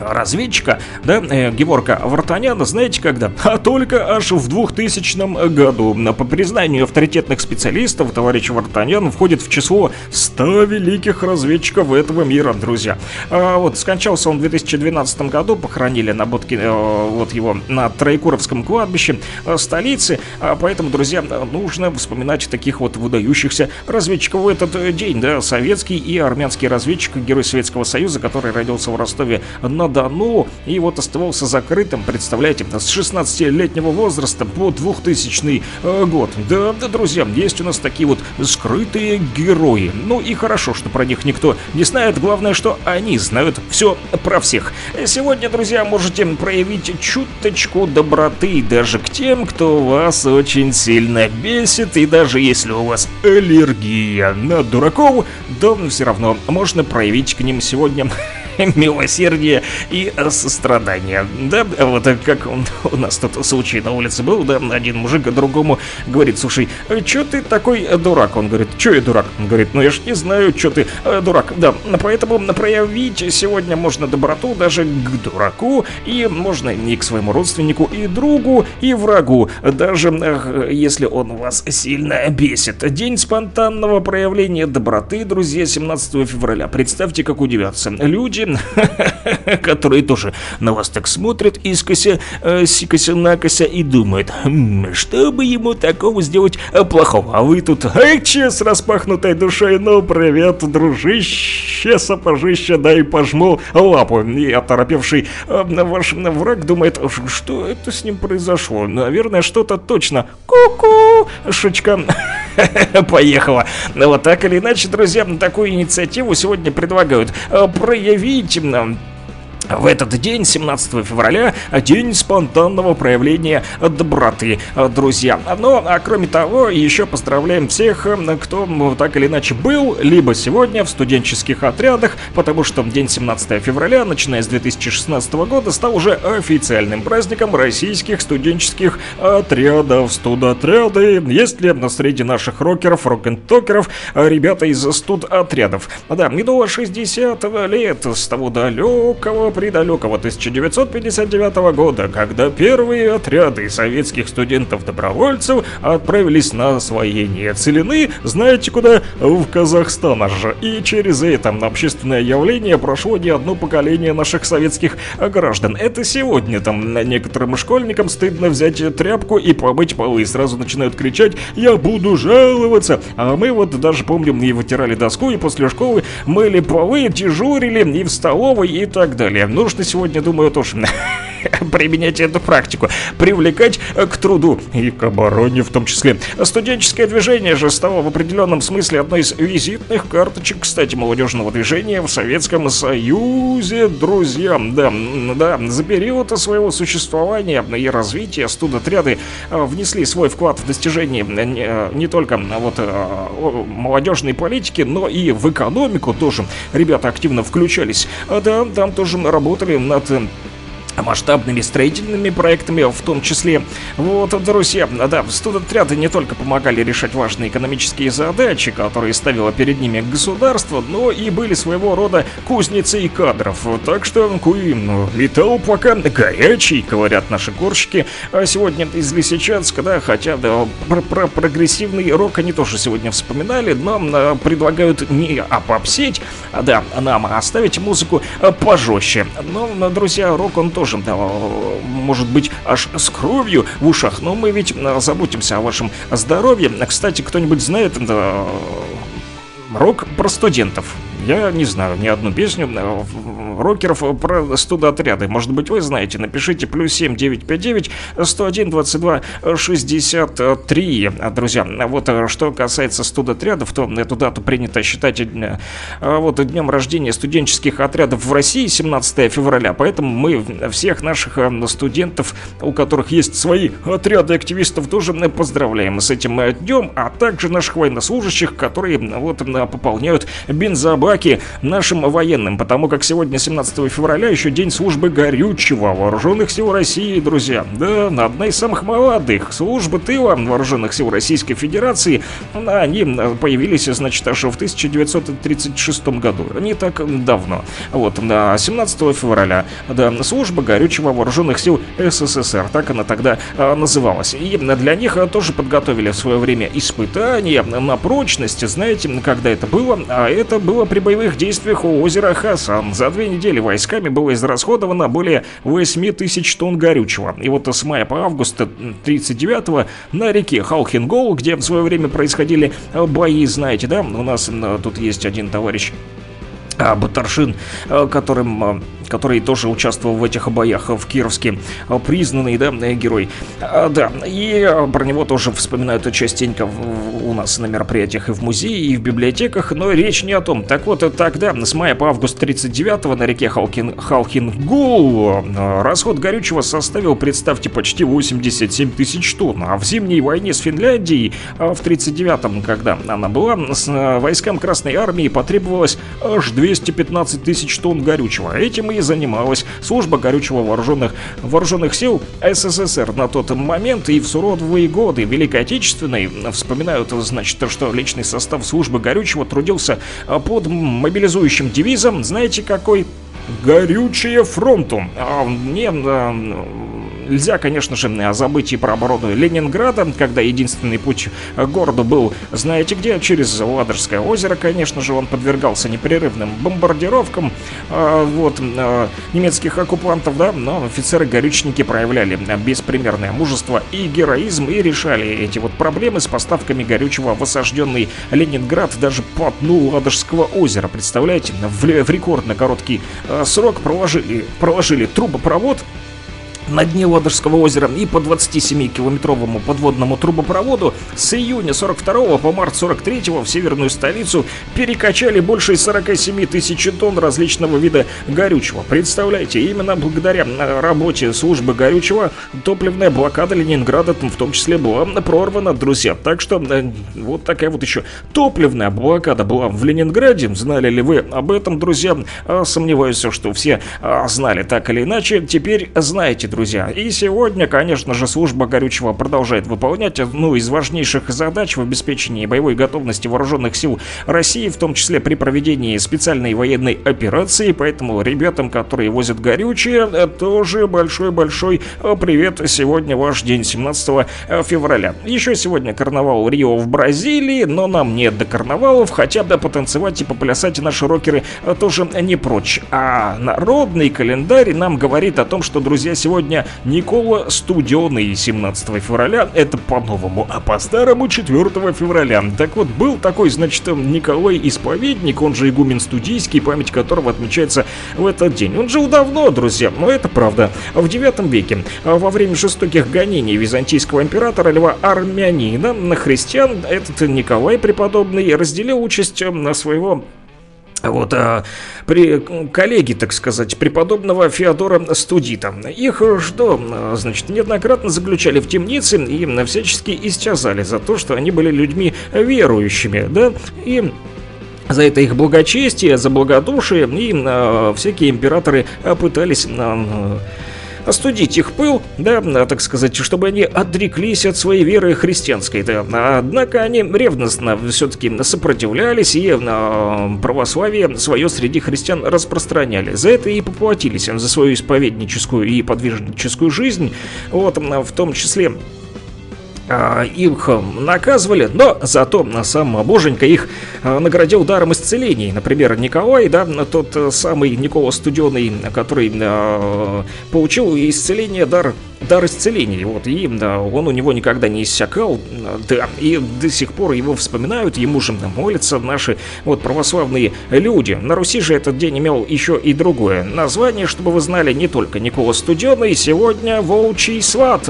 разведчика, да, э, Геворка Вартаняна, знаете когда? А только аж в 2000 году. По признанию авторитетных специалистов, товарищ Вартанян входит в число 100 великих разведчиков этого мира, друзья. А вот скончался он в 2012 году, похоронили на Бодке, э, вот его на Троекуровском кладбище э, столицы, А поэтому, друзья, нужно вспоминать таких вот выдающихся разведчиков в этот день, да, советский и армянский разведчик, герой Советского Союза, который родился в Ростове на Дону и вот оставался закрытым, представляете, с 16-летнего возраста по 2000 э, год. Да, да, друзья, есть у нас такие вот скрытые герои. Ну и хорошо, что про них никто не знает, главное, что они знают все про всех. Сегодня, друзья, можете проявить чуточку доброты даже к тем, кто вас очень сильно бесит, и даже если у вас аллергия на дураков, то все равно можно проявить к ним сегодня (laughs) (laughs) милосердие и э, сострадание. Да, вот э, как он- у нас тут случай на улице был, да, один мужик другому говорит, слушай, что ты такой э, дурак? Он говорит, что я дурак? Он говорит, ну я ж не знаю, что ты э, дурак. Да, поэтому проявить сегодня можно доброту даже к дураку, и можно и к своему родственнику, и другу, и врагу, даже э, если он вас сильно бесит. День спонтанного проявления доброты, друзья, 17 февраля. Представьте, как удивятся люди, (laughs) которые тоже на вас так смотрят искося, э, сикося-накося и думают, «Хм, что бы ему такого сделать э, плохого, а вы тут, эй, че с распахнутой душой, ну, привет, дружище, сапожище, дай пожму лапу. И оторопевший э, ваш враг думает, «Ш- что это с ним произошло? Наверное, что-то точно. Ку-ку, шучка (laughs) поехала. Вот так или иначе, друзья, такую инициативу сегодня предлагают э, проявить м, в этот день, 17 февраля, день спонтанного проявления доброты, друзья. Ну, а кроме того, еще поздравляем всех, кто так или иначе был, либо сегодня в студенческих отрядах, потому что день 17 февраля, начиная с 2016 года, стал уже официальным праздником российских студенческих отрядов. Студотряды. Есть ли среди наших рокеров, рок-н-токеров, ребята из студотрядов? Да, минуло 60 лет с того далекого предалекого 1959 года, когда первые отряды советских студентов-добровольцев отправились на освоение целины, знаете куда? В Казахстан аж. И через это общественное явление прошло не одно поколение наших советских граждан. Это сегодня там некоторым школьникам стыдно взять тряпку и помыть полы. И сразу начинают кричать «Я буду жаловаться!» А мы вот даже помним и вытирали доску, и после школы мыли полы, дежурили и в столовой и так далее. Нужно сегодня, думаю, тоже (laughs) (laughs) применять эту практику, привлекать к труду и к обороне в том числе. Студенческое движение же стало в определенном смысле одной из визитных карточек, кстати, молодежного движения в Советском Союзе, друзья. Да, да, за период своего существования и развития студотряды а, внесли свой вклад в достижение не, не только вот а, молодежной политики, но и в экономику тоже. Ребята активно включались. Да, там тоже работали над масштабными строительными проектами в том числе. Вот, друзья, да, студотряды не только помогали решать важные экономические задачи, которые ставило перед ними государство, но и были своего рода кузницей кадров. Так что Куин ну, летал пока горячий, говорят наши горщики. А сегодня из Лисичанска, да, хотя да, про, про прогрессивный рок они тоже сегодня вспоминали, но а, предлагают не опопсеть, а да, нам оставить музыку пожестче. Но, друзья, рок он тоже тоже, может быть, аж с кровью в ушах, но мы ведь э, заботимся о вашем здоровье. Кстати, кто-нибудь знает да, рок про студентов? Я не знаю ни одну песню э, рокеров про студоотряды. Может быть, вы знаете. Напишите плюс 7 959 101 22 63. Друзья, вот э, что касается студотрядов, то эту дату принято считать э, вот днем рождения студенческих отрядов в России 17 февраля. Поэтому мы всех наших студентов, у которых есть свои отряды активистов, тоже поздравляем с этим днем, а также наших военнослужащих, которые вот пополняют бензобак баки нашим военным, потому как сегодня, 17 февраля, еще день службы горючего Вооруженных сил России, друзья. Да, одна из самых молодых службы тыла Вооруженных сил Российской Федерации, они появились, значит, аж в 1936 году, не так давно. Вот, да, 17 февраля, да, служба горючего Вооруженных сил СССР, так она тогда а, называлась. И для них тоже подготовили в свое время испытания на прочность, знаете, когда это было, а это было при боевых действиях у озера Хасан. За две недели войсками было израсходовано более 8 тысяч тонн горючего. И вот с мая по август 39-го на реке Халхингол, где в свое время происходили бои, знаете, да, у нас тут есть один товарищ а, Батаршин, которым который тоже участвовал в этих боях в Кировске, а, признанный, да, герой. А, да, и про него тоже вспоминают частенько у нас на мероприятиях и в музее, и в библиотеках, но речь не о том. Так вот, тогда, с мая по август 39-го на реке Халкин, Халхингул расход горючего составил, представьте, почти 87 тысяч тонн, а в зимней войне с Финляндией в 39-м, когда она была, с войскам Красной Армии потребовалось аж 215 тысяч тонн горючего. Этим и занималась служба горючего вооруженных, вооруженных сил СССР на тот момент и в суровые годы Великой Отечественной вспоминают, значит, что личный состав службы горючего трудился под мобилизующим девизом, знаете какой? Горючее фронту. А, не, Нельзя, конечно же, забыть и про оборону Ленинграда, когда единственный путь к городу был, знаете где, через Ладожское озеро, конечно же, он подвергался непрерывным бомбардировкам э, вот, э, немецких оккупантов, да, но офицеры-горючники проявляли беспримерное мужество и героизм и решали эти вот проблемы с поставками горючего в осажденный Ленинград даже по дну Ладожского озера. Представляете, в, в рекордно короткий э, срок проложили, проложили трубопровод на дне Ладожского озера и по 27-километровому подводному трубопроводу с июня 42 по март 43 в северную столицу перекачали больше 47 тысяч тонн различного вида горючего. Представляете, именно благодаря э, работе службы горючего топливная блокада Ленинграда в том числе была прорвана, друзья. Так что э, вот такая вот еще топливная блокада была в Ленинграде. Знали ли вы об этом, друзья? Э, Сомневаюсь, что все знали так или иначе. Теперь знаете, друзья. И сегодня, конечно же, служба горючего продолжает выполнять одну из важнейших задач в обеспечении боевой готовности вооруженных сил России, в том числе при проведении специальной военной операции. Поэтому ребятам, которые возят горючее, э, тоже большой-большой э, привет. Сегодня ваш день, 17 февраля. Еще сегодня карнавал Рио в Бразилии, но нам нет до карнавалов, хотя бы потанцевать и поплясать наши рокеры э, тоже не прочь. А народный календарь нам говорит о том, что, друзья, сегодня Никола Студеный 17 февраля, это по-новому, а по-старому 4 февраля. Так вот, был такой, значит, Николай Исповедник, он же игумен студийский, память которого отмечается в этот день. Он жил давно, друзья, но это правда. В 9 веке, во время жестоких гонений византийского императора Льва Армянина на христиан, этот Николай преподобный разделил участь своего вот, а, при коллеги, так сказать, преподобного Феодора Студита. Их что, а, значит, неоднократно заключали в темнице и всячески истязали за то, что они были людьми верующими, да, и за это их благочестие, за благодушие, и а, всякие императоры а, пытались... А, остудить их пыл, да, так сказать, чтобы они отреклись от своей веры христианской, да. Однако они ревностно все-таки сопротивлялись и э, православие свое среди христиан распространяли. За это и поплатились за свою исповедническую и подвижническую жизнь, вот, в том числе а, их наказывали, но зато сам Боженька их а, наградил даром исцелений. Например, Николай, да, тот самый Никола Студеный, который а, получил исцеление, дар дар исцеления, вот, и да, он у него никогда не иссякал, да, и до сих пор его вспоминают, ему же молятся наши вот православные люди. На Руси же этот день имел еще и другое название, чтобы вы знали, не только Никола Студеный, сегодня волчий сват.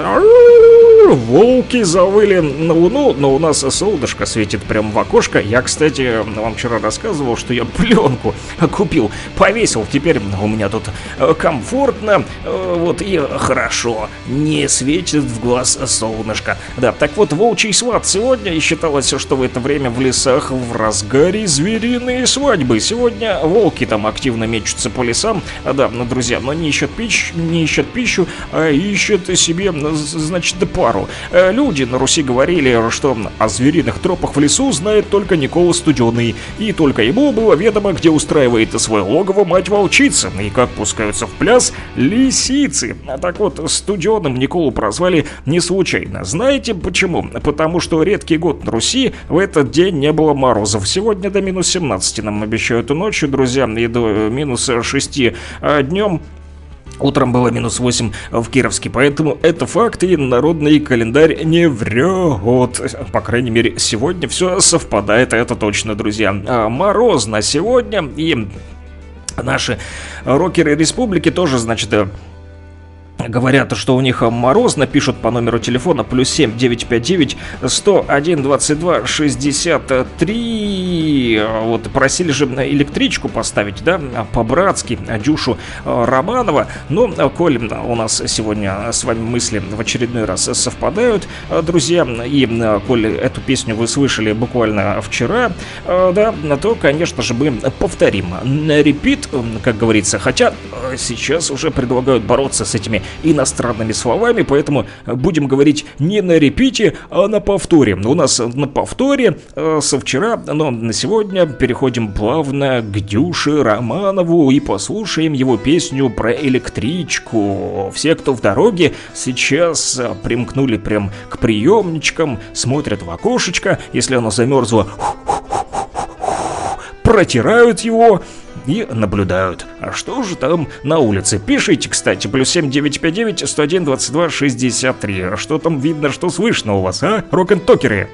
Волки завыли на луну, но у нас солнышко светит прямо в окошко. Я, кстати, вам вчера рассказывал, что я пленку купил, повесил. Теперь у меня тут комфортно, вот и хорошо. Не светит в глаз солнышко. Да, так вот, волчий сват сегодня, и считалось, что в это время в лесах в разгаре звериные свадьбы. Сегодня волки там активно мечутся по лесам. Да, ну, друзья, но не ищут пищу, не ищут пищу, а ищут себе, значит, пару. Люди на Руси говорили, что о звериных тропах в лесу знает только Никола Студеный, и только ему было ведомо, где устраивает свое логово мать-волчица, и как пускаются в пляс лисицы. А так вот, Студеным Николу прозвали не случайно. Знаете почему? Потому что редкий год на Руси в этот день не было морозов. Сегодня до минус 17 нам обещают ночью, друзья, и до минус 6 днем Утром было минус 8 в Кировске, поэтому это факт, и народный календарь не врет. По крайней мере, сегодня все совпадает, это точно, друзья. А, морозно сегодня, и наши рокеры республики тоже, значит, Говорят, что у них морозно, пишут по номеру телефона плюс 7 959 101 22 63. Вот просили же электричку поставить, да, по-братски, Дюшу э, Романова. Но, коль у нас сегодня с вами мысли в очередной раз совпадают, э, друзья, и коль эту песню вы слышали буквально вчера, э, да, то, конечно же, мы повторим на репит, как говорится. Хотя сейчас уже предлагают бороться с этими иностранными словами, поэтому будем говорить не на репите, а на повторе. У нас на повторе э, со вчера, но на сегодня переходим плавно к Дюше Романову и послушаем его песню про электричку. Все, кто в дороге, сейчас примкнули прям к приемничкам, смотрят в окошечко, если оно замерзло, протирают его, и наблюдают. А что же там на улице? Пишите, кстати, плюс 7959 101 22 63. А что там видно, что слышно у вас, а? Рок-н-токеры.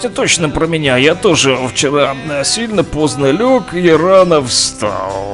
Слушайте точно про меня. Я тоже вчера э, сильно поздно лег и рано встал.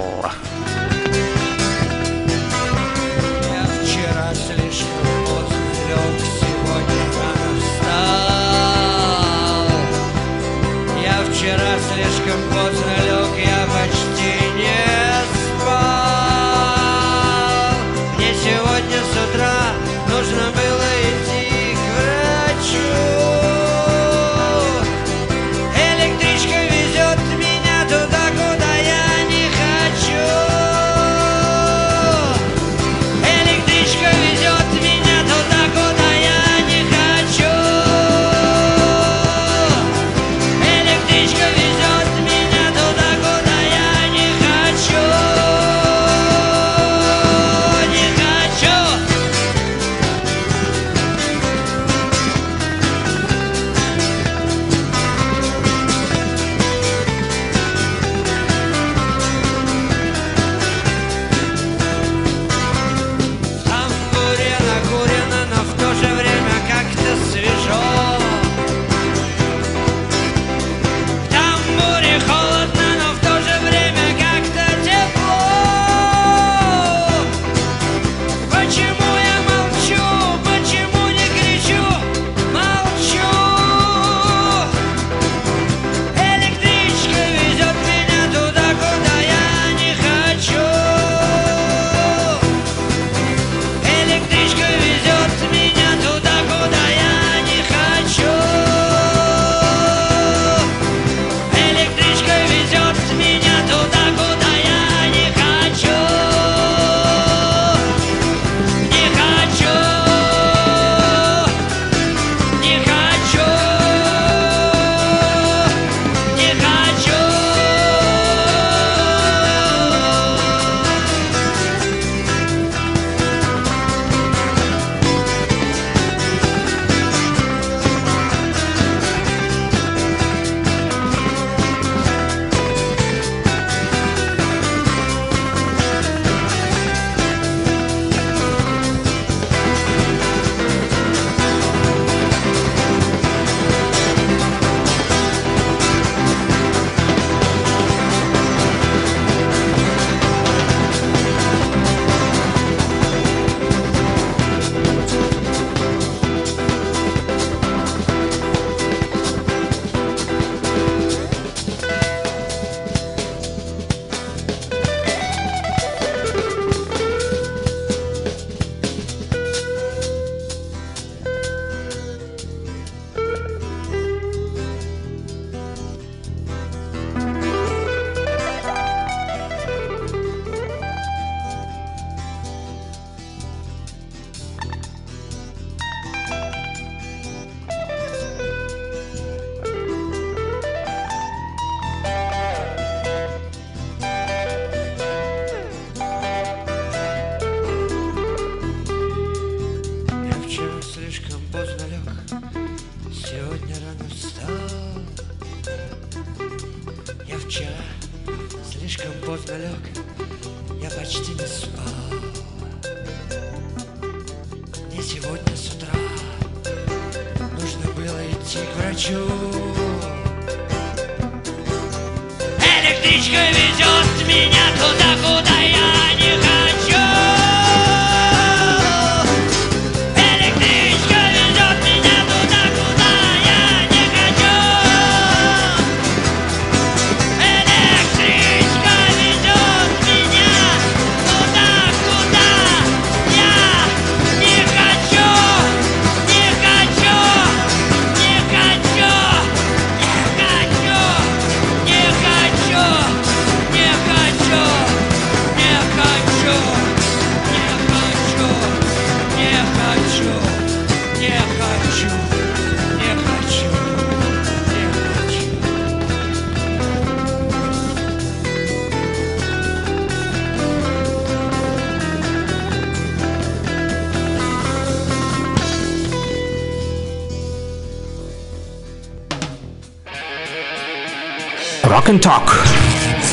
Walk and Talk.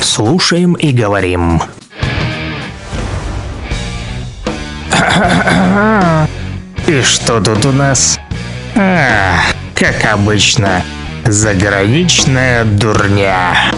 Слушаем и говорим. (coughs) И что тут у нас? А, как обычно, заграничная дурня.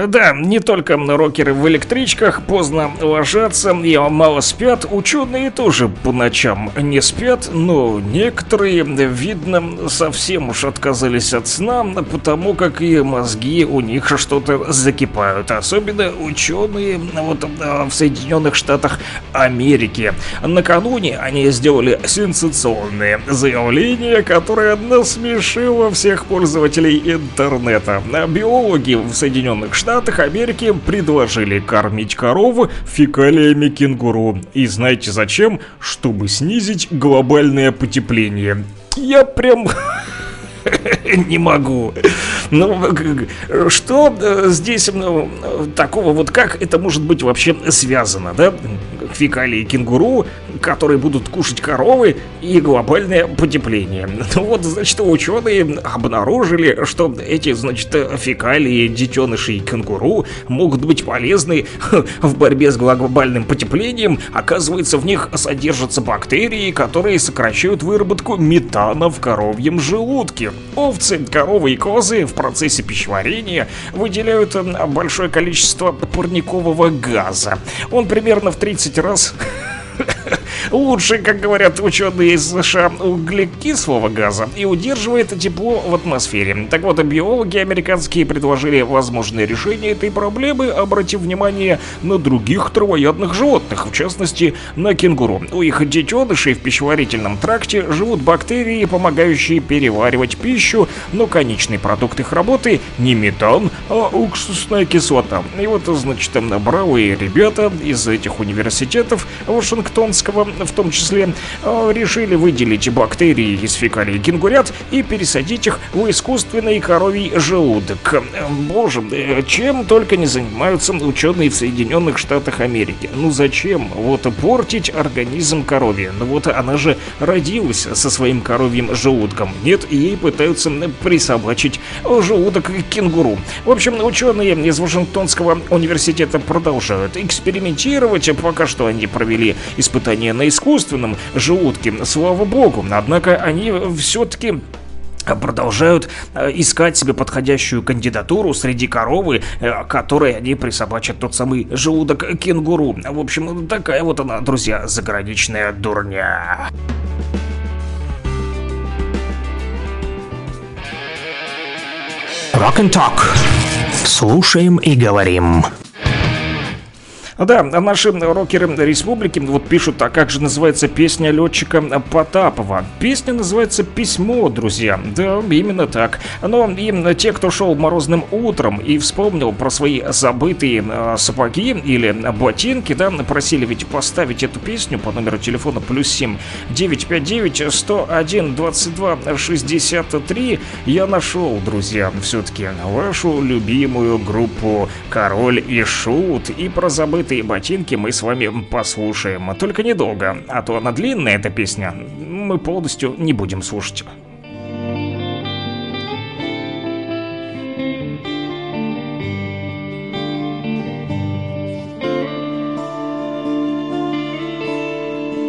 Э, Да, не только рокеры в электричках поздно ложатся и мало спят, ученые тоже по ночам не спят, но некоторые, видно, совсем уж отказались от сна, потому как и мозги у них что-то закипают, особенно ученые вот э, в Соединенных Штатах Америки. Накануне они сделали сенсационное заявление, которое насмешило всех пользователей интернета. Биологи в Соединенных Штатах Америки предложили кормить корову фекалиями кенгуру. И знаете зачем? Чтобы снизить глобальное потепление. Я прям (laughs) не могу. Ну, что э, здесь ну, такого вот как это может быть вообще связано, да? Фекалии кенгуру, которые будут кушать коровы и глобальное потепление. (laughs) Ну вот, значит, ученые обнаружили, что эти, значит, фекалии детенышей кенгуру могут быть полезны (laughs) в борьбе с глобальным потеплением. Оказывается, в них содержатся бактерии, которые сокращают выработку метана в коровьем желудке. Овцы, коровы и козы в процессе пищеварения выделяют м, большое количество парникового газа. Он примерно в 30 раз (laughs) (laughs) лучше, как говорят ученые из США, углекислого газа и удерживает тепло в атмосфере. Так вот, биологи американские предложили возможное решение этой проблемы, обратив внимание на других травоядных животных, в частности, на кенгуру. У их детенышей в пищеварительном тракте живут бактерии, помогающие переваривать пищу, но конечный продукт их работы не метан, а уксусная кислота. И вот, значит, бравые ребята из этих университетов Вашингтонского, в том числе, э, решили выделить бактерии из фекалий кенгурят и пересадить их в искусственный коровий желудок. Э, Боже, э, чем только не занимаются ученые в Соединенных Штатах Америки. Ну зачем вот портить организм коровье? Ну вот она же родилась со своим коровьим желудком. Нет, ей пытаются присобачить желудок кенгуру. В общем, ученые из Вашингтонского университета продолжают экспериментировать. Пока что они провели испытания на искусственном желудке, слава богу. Однако они все-таки продолжают э, искать себе подходящую кандидатуру среди коровы, э, которой они присобачат тот самый желудок кенгуру. В общем, такая вот она, друзья, заграничная дурня. Rock and Talk. Слушаем и говорим. Да, наши рокеры республики вот пишут, а как же называется песня летчика Потапова? Песня называется «Письмо», друзья. Да, именно так. Но им те, кто шел морозным утром и вспомнил про свои забытые э, сапоги или ботинки, да, просили ведь поставить эту песню по номеру телефона плюс 7 959 101 22 63. Я нашел, друзья, все-таки вашу любимую группу Король и Шут. И про забытые ботинки мы с вами послушаем. Только недолго, а то она длинная, эта песня. Мы полностью не будем слушать.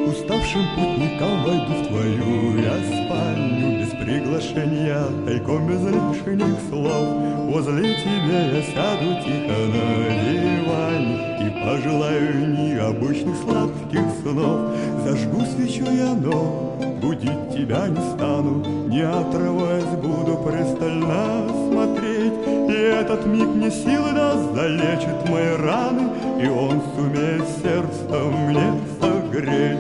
Уставшим путникам войду в твою я спальню Без приглашения, тайком без лишних слов. Возле тебя я сяду тихо на диване И пожелаю необычных сладких снов. Зажгу свечу я, но будить тебя не стану. Не отрываясь буду пристально смотреть. И этот миг мне силы даст, залечит мои раны И он сумеет сердце мне согреть.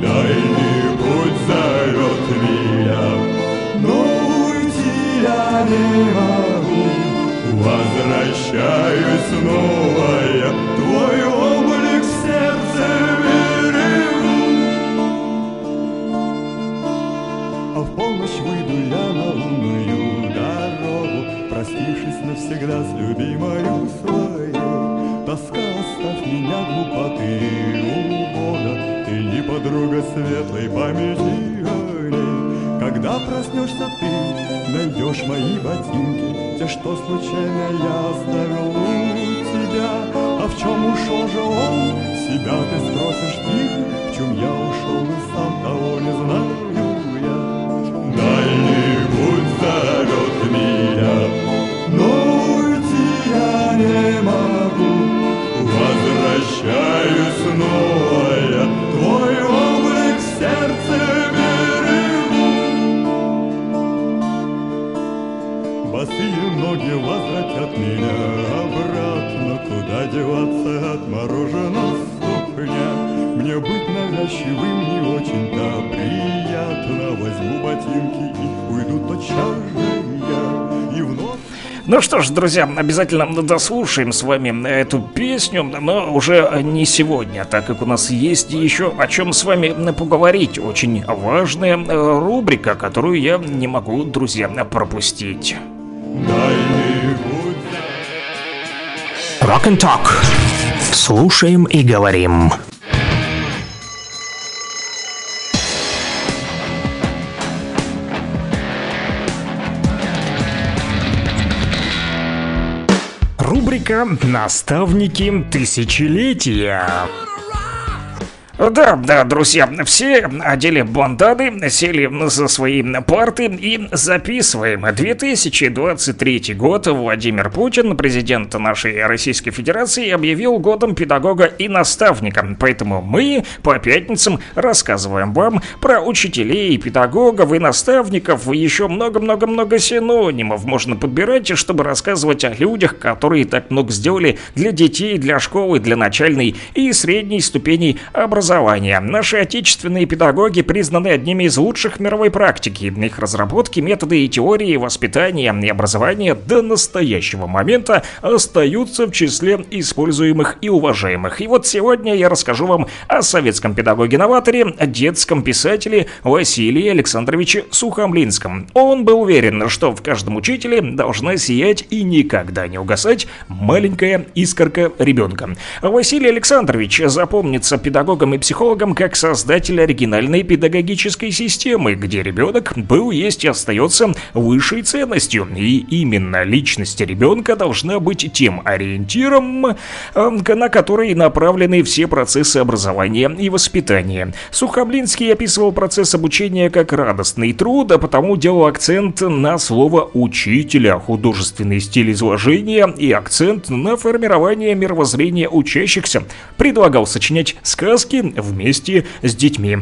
Дальний путь зовет меня, но уйти я не могу. Возвращаюсь снова я, твой облик в сердце берегу. А в полночь выйду я на лунную дорогу, Простившись навсегда с любимою своей. Тоска, оставь меня глупоты угода, Ты не подруга светлой памяти. Когда проснешься ты, найдешь мои ботинки, Те, что случайно я оставил у тебя. А в чем ушел же он, себя ты спросишь тихо, В чем я ушел, и сам того не знаю я. зовет меня. Но уйти я не могу, возвращаюсь снова ноги возвратят меня обратно, Куда деваться от мороженого ступня. Мне быть навязчивым не очень-то приятно. Возьму ботинки и уйду тотчас же я. И вновь Ну что ж, друзья, обязательно дослушаем с вами эту песню, но уже не сегодня, так как у нас есть еще о чем с вами поговорить. Очень важная э, рубрика, которую я не могу, друзья, пропустить. Rock and Talk. Слушаем и говорим. Рубрика «Наставники тысячелетия». Да, да, друзья, все одели банданы, сели за свои парты и записываем. 2023 год Владимир Путин, президент нашей Российской Федерации, объявил годом педагога и наставника. Поэтому мы по пятницам рассказываем вам про учителей, педагогов и наставников. Еще много-много-много синонимов можно подбирать, чтобы рассказывать о людях, которые так много сделали для детей, для школы, для начальной и средней ступеней образования. Наши отечественные педагоги признаны одними из лучших мировой практики. Их разработки, методы и теории воспитания и образования до настоящего момента остаются в числе используемых и уважаемых. И вот сегодня я расскажу вам о советском педагоге-новаторе, детском писателе Василии Александровиче Сухомлинском. Он был уверен, что в каждом учителе должна сиять и никогда не угасать маленькая искорка ребенка. Василий Александрович запомнится педагогом и психологом как создатель оригинальной педагогической системы, где ребенок был, есть и остается высшей ценностью. И именно личность ребенка должна быть тем ориентиром, э, на который направлены все процессы образования и воспитания. Сухомлинский описывал процесс обучения как радостный труд, а потому делал акцент на слово «учителя», художественный стиль изложения и акцент на формирование мировоззрения учащихся. Предлагал сочинять сказки вместе с детьми.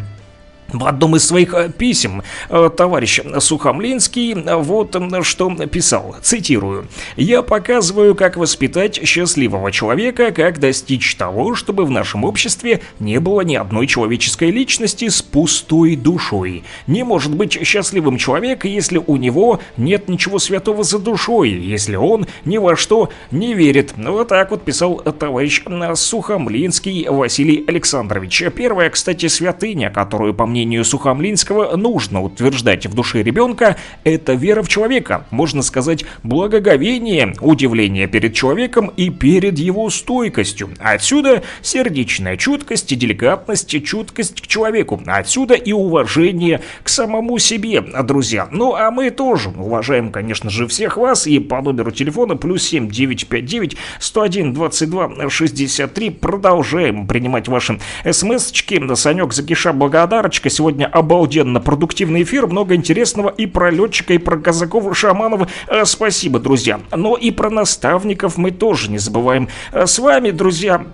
В одном из своих э, писем э, товарищ Сухомлинский э, вот что писал, цитирую. «Я показываю, как воспитать счастливого человека, как достичь того, чтобы в нашем обществе не было ни одной человеческой личности с пустой душой. Не может быть счастливым человек, если у него нет ничего святого за душой, если он ни во что не верит». Вот так вот писал товарищ Сухомлинский Василий Александрович. Первая, кстати, святыня, которую, по мнению Сухомлинского, нужно утверждать в душе ребенка, это вера в человека, можно сказать, благоговение, удивление перед человеком и перед его стойкостью. Отсюда сердечная чуткость, деликатность, чуткость к человеку. Отсюда и уважение к самому себе, друзья. Ну а мы тоже уважаем, конечно же, всех вас и по номеру телефона плюс 7 959 101 22 63 продолжаем принимать ваши смс-очки. Санек Закиша благодарочка. Сегодня обалденно продуктивный эфир, много интересного и про летчика, и про казаков, шаманов. Э, Спасибо, друзья. Но и про наставников мы тоже не забываем. Э, С вами, друзья,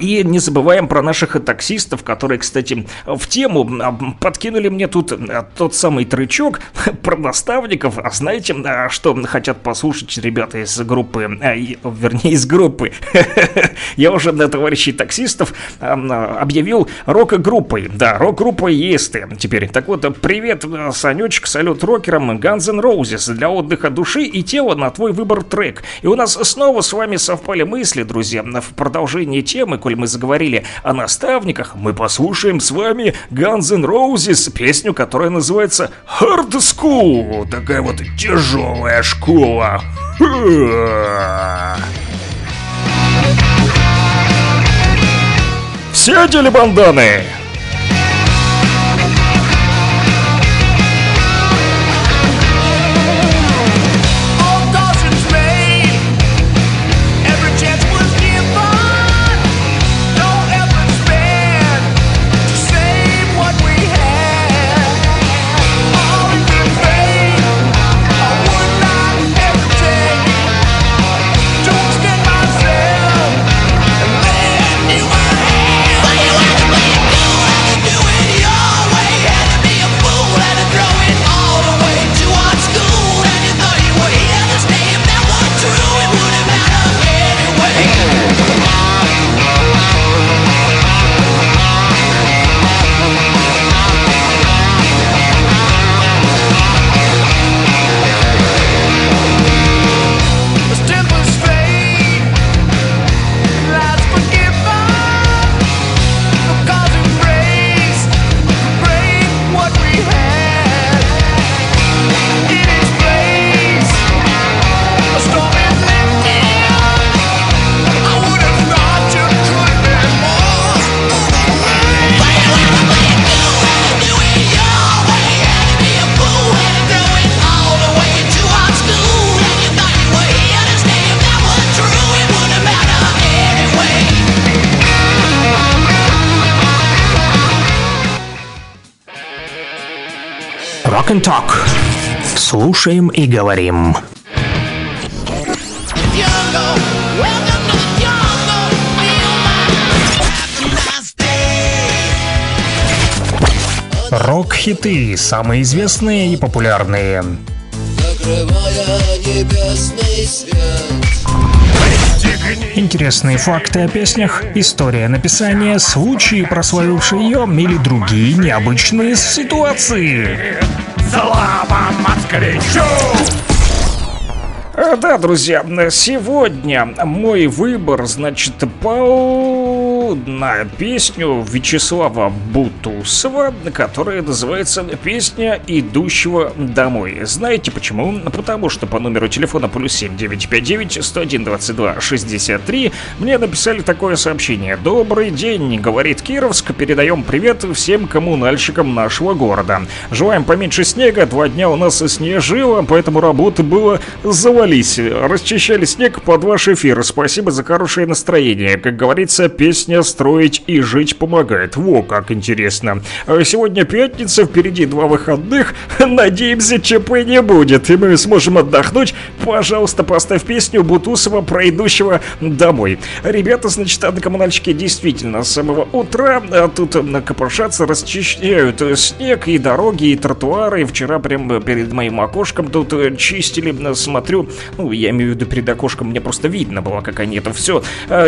И не забываем про наших таксистов, которые, кстати, в тему а, подкинули мне тут а, тот самый трючок (laughs) про наставников. А знаете, а, что хотят послушать ребята из группы, а, и- вернее, из группы. (laughs) Я уже для товарищей таксистов а, а, объявил рок-группой. Да, рок-группа есть теперь. Так вот, привет, а, Санечек, салют рокерам Guns N' Roses для отдыха души и тела на твой выбор трек. И у нас снова с вами совпали мысли, друзья, в продолжении темы, коль мы заговорили о наставниках, мы послушаем с вами Guns N' Roses, песню, которая называется Hard School. Такая вот тяжелая школа. Все одели банданы? Слушаем и говорим. Рок-хиты, самые известные и популярные. Интересные факты о песнях, история написания, случаи, прославившие ее или другие необычные ситуации. Слава москвичу! А, Да, друзья, сегодня мой выбор, значит, пал на песню Вячеслава Бутусова, которая называется «Песня идущего домой». Знаете почему? Потому что по номеру телефона плюс 7959 101 22 63 мне написали такое сообщение. «Добрый день, — говорит Кировск, — передаем привет всем коммунальщикам нашего города. Желаем поменьше снега, два дня у нас снежило, поэтому работы было завалить. Расчищали снег под ваш эфир. Спасибо за хорошее настроение. Как говорится, песня «Строить и жить помогает». Во, как интересно. А Сегодня пятница, впереди два выходных. (laughs) Надеемся, ЧП не будет, и мы сможем отдохнуть. Пожалуйста, поставь песню Бутусова про идущего домой. Ребята, значит, однокоммунальщики действительно с самого утра а, тут копошатся, расчищают э, снег и дороги, и тротуары. Вчера прям перед моим окошком тут э, чистили, смотрю, ну, я имею в виду перед окошком, мне просто видно было, как они это все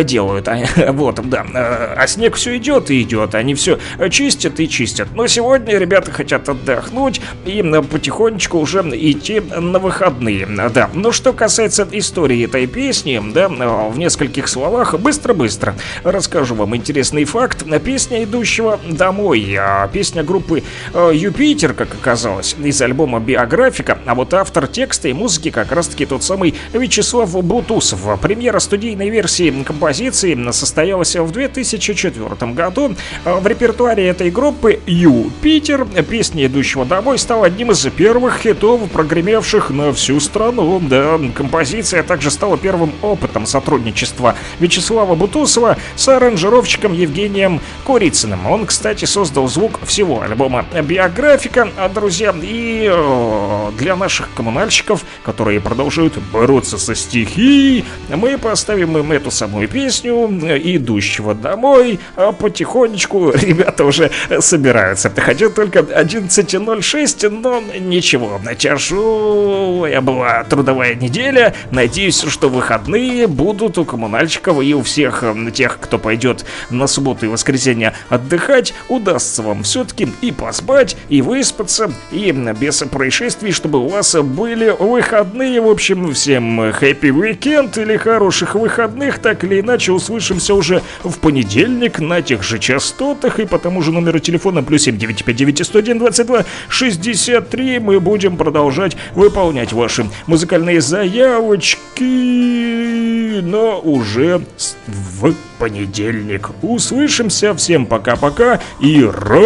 делают. (laughs) А, вот, да. А, снег все идет и идет, они все чистят и чистят. Но сегодня ребята хотят отдохнуть и м, потихонечку уже идти на выходные. Да. Но что касается истории этой песни, да, в нескольких словах, быстро-быстро расскажу вам интересный факт. Песня идущего домой. А, Песня группы э, Юпитер, как оказалось, из альбома Биографика, а вот автор текста и музыки как раз-таки тот самый Вячеслав Бутусов. Премьера студийной версии композиции состоялась в 2004 году. В репертуаре этой группы Юпитер песня идущего домой стала одним из первых хитов, прогремевших на всю страну. Да, композиция также стала первым опытом сотрудничества Вячеслава Бутусова с аранжировщиком Евгением Курицыным. Он, кстати, создал звук всего альбома «Биографика», а, друзья, и э, для наших коммунальщиков, которые продолжают бороться со стихией, мы поставим им эту самую песню э, «Идущего домой», а потихонечку ребята уже собираются. Хотя только 11.06, но ничего, тяжелая была трудовая неделя, надеюсь, что выходные будут у коммунальщиков и у всех э, тех, кто пойдет на субботу и воскресенье отдыхать, удастся вам все-таки и поспать, и выспаться, и без происшествий, чтобы у вас были выходные. В общем, всем happy weekend или хороших выходных, так или иначе услышимся уже в понедельник на тех же частотах и по тому же номеру телефона плюс 7959 101 22 63 мы будем продолжать выполнять ваши музыкальные заявочки, но уже в понедельник. Услышимся, всем пока-пока и роковые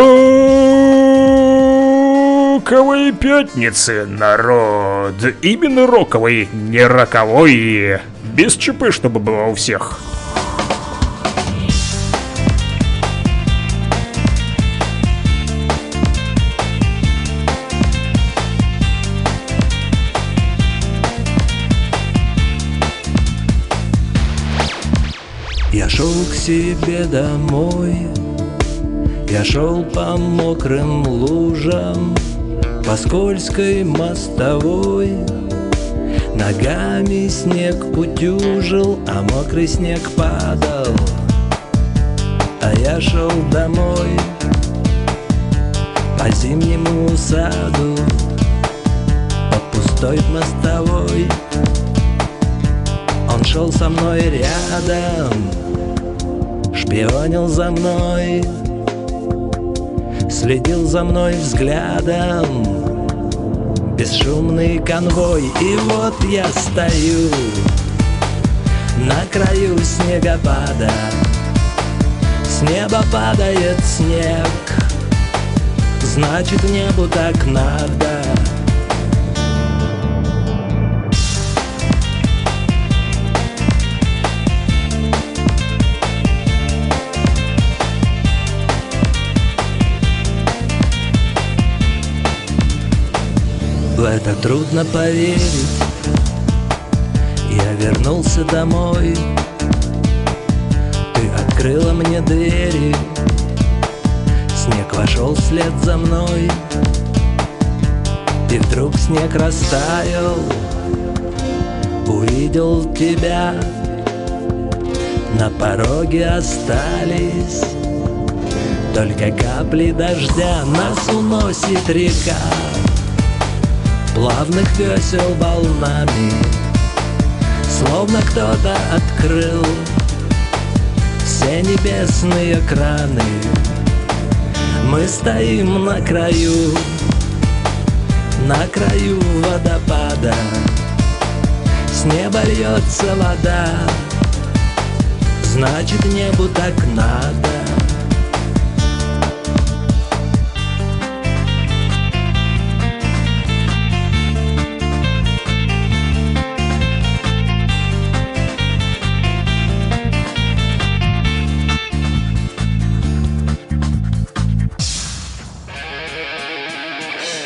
пятницы, народ. Именно роковые, не роковой. Без ЧП, чтобы было у всех. Я шел к себе домой Я шел по мокрым лужам По скользкой мостовой. Ногами снег утюжил, а мокрый снег падал. А я шел домой По зимнему саду По пустой мостовой Он шел со мной рядом Шпионил за мной Следил за мной взглядом. Бесшумный конвой И вот я стою На краю снегопада. С неба падает снег Значит небу так надо это трудно поверить. Я вернулся домой. Ты открыла мне двери. Снег вошел вслед за мной. И вдруг снег растаял. Увидел тебя. На пороге остались. Только капли дождя Нас уносит река Плавных весел волнами Словно кто-то открыл Все небесные краны. Мы стоим на краю На краю водопада. С неба льется вода Значит небу так надо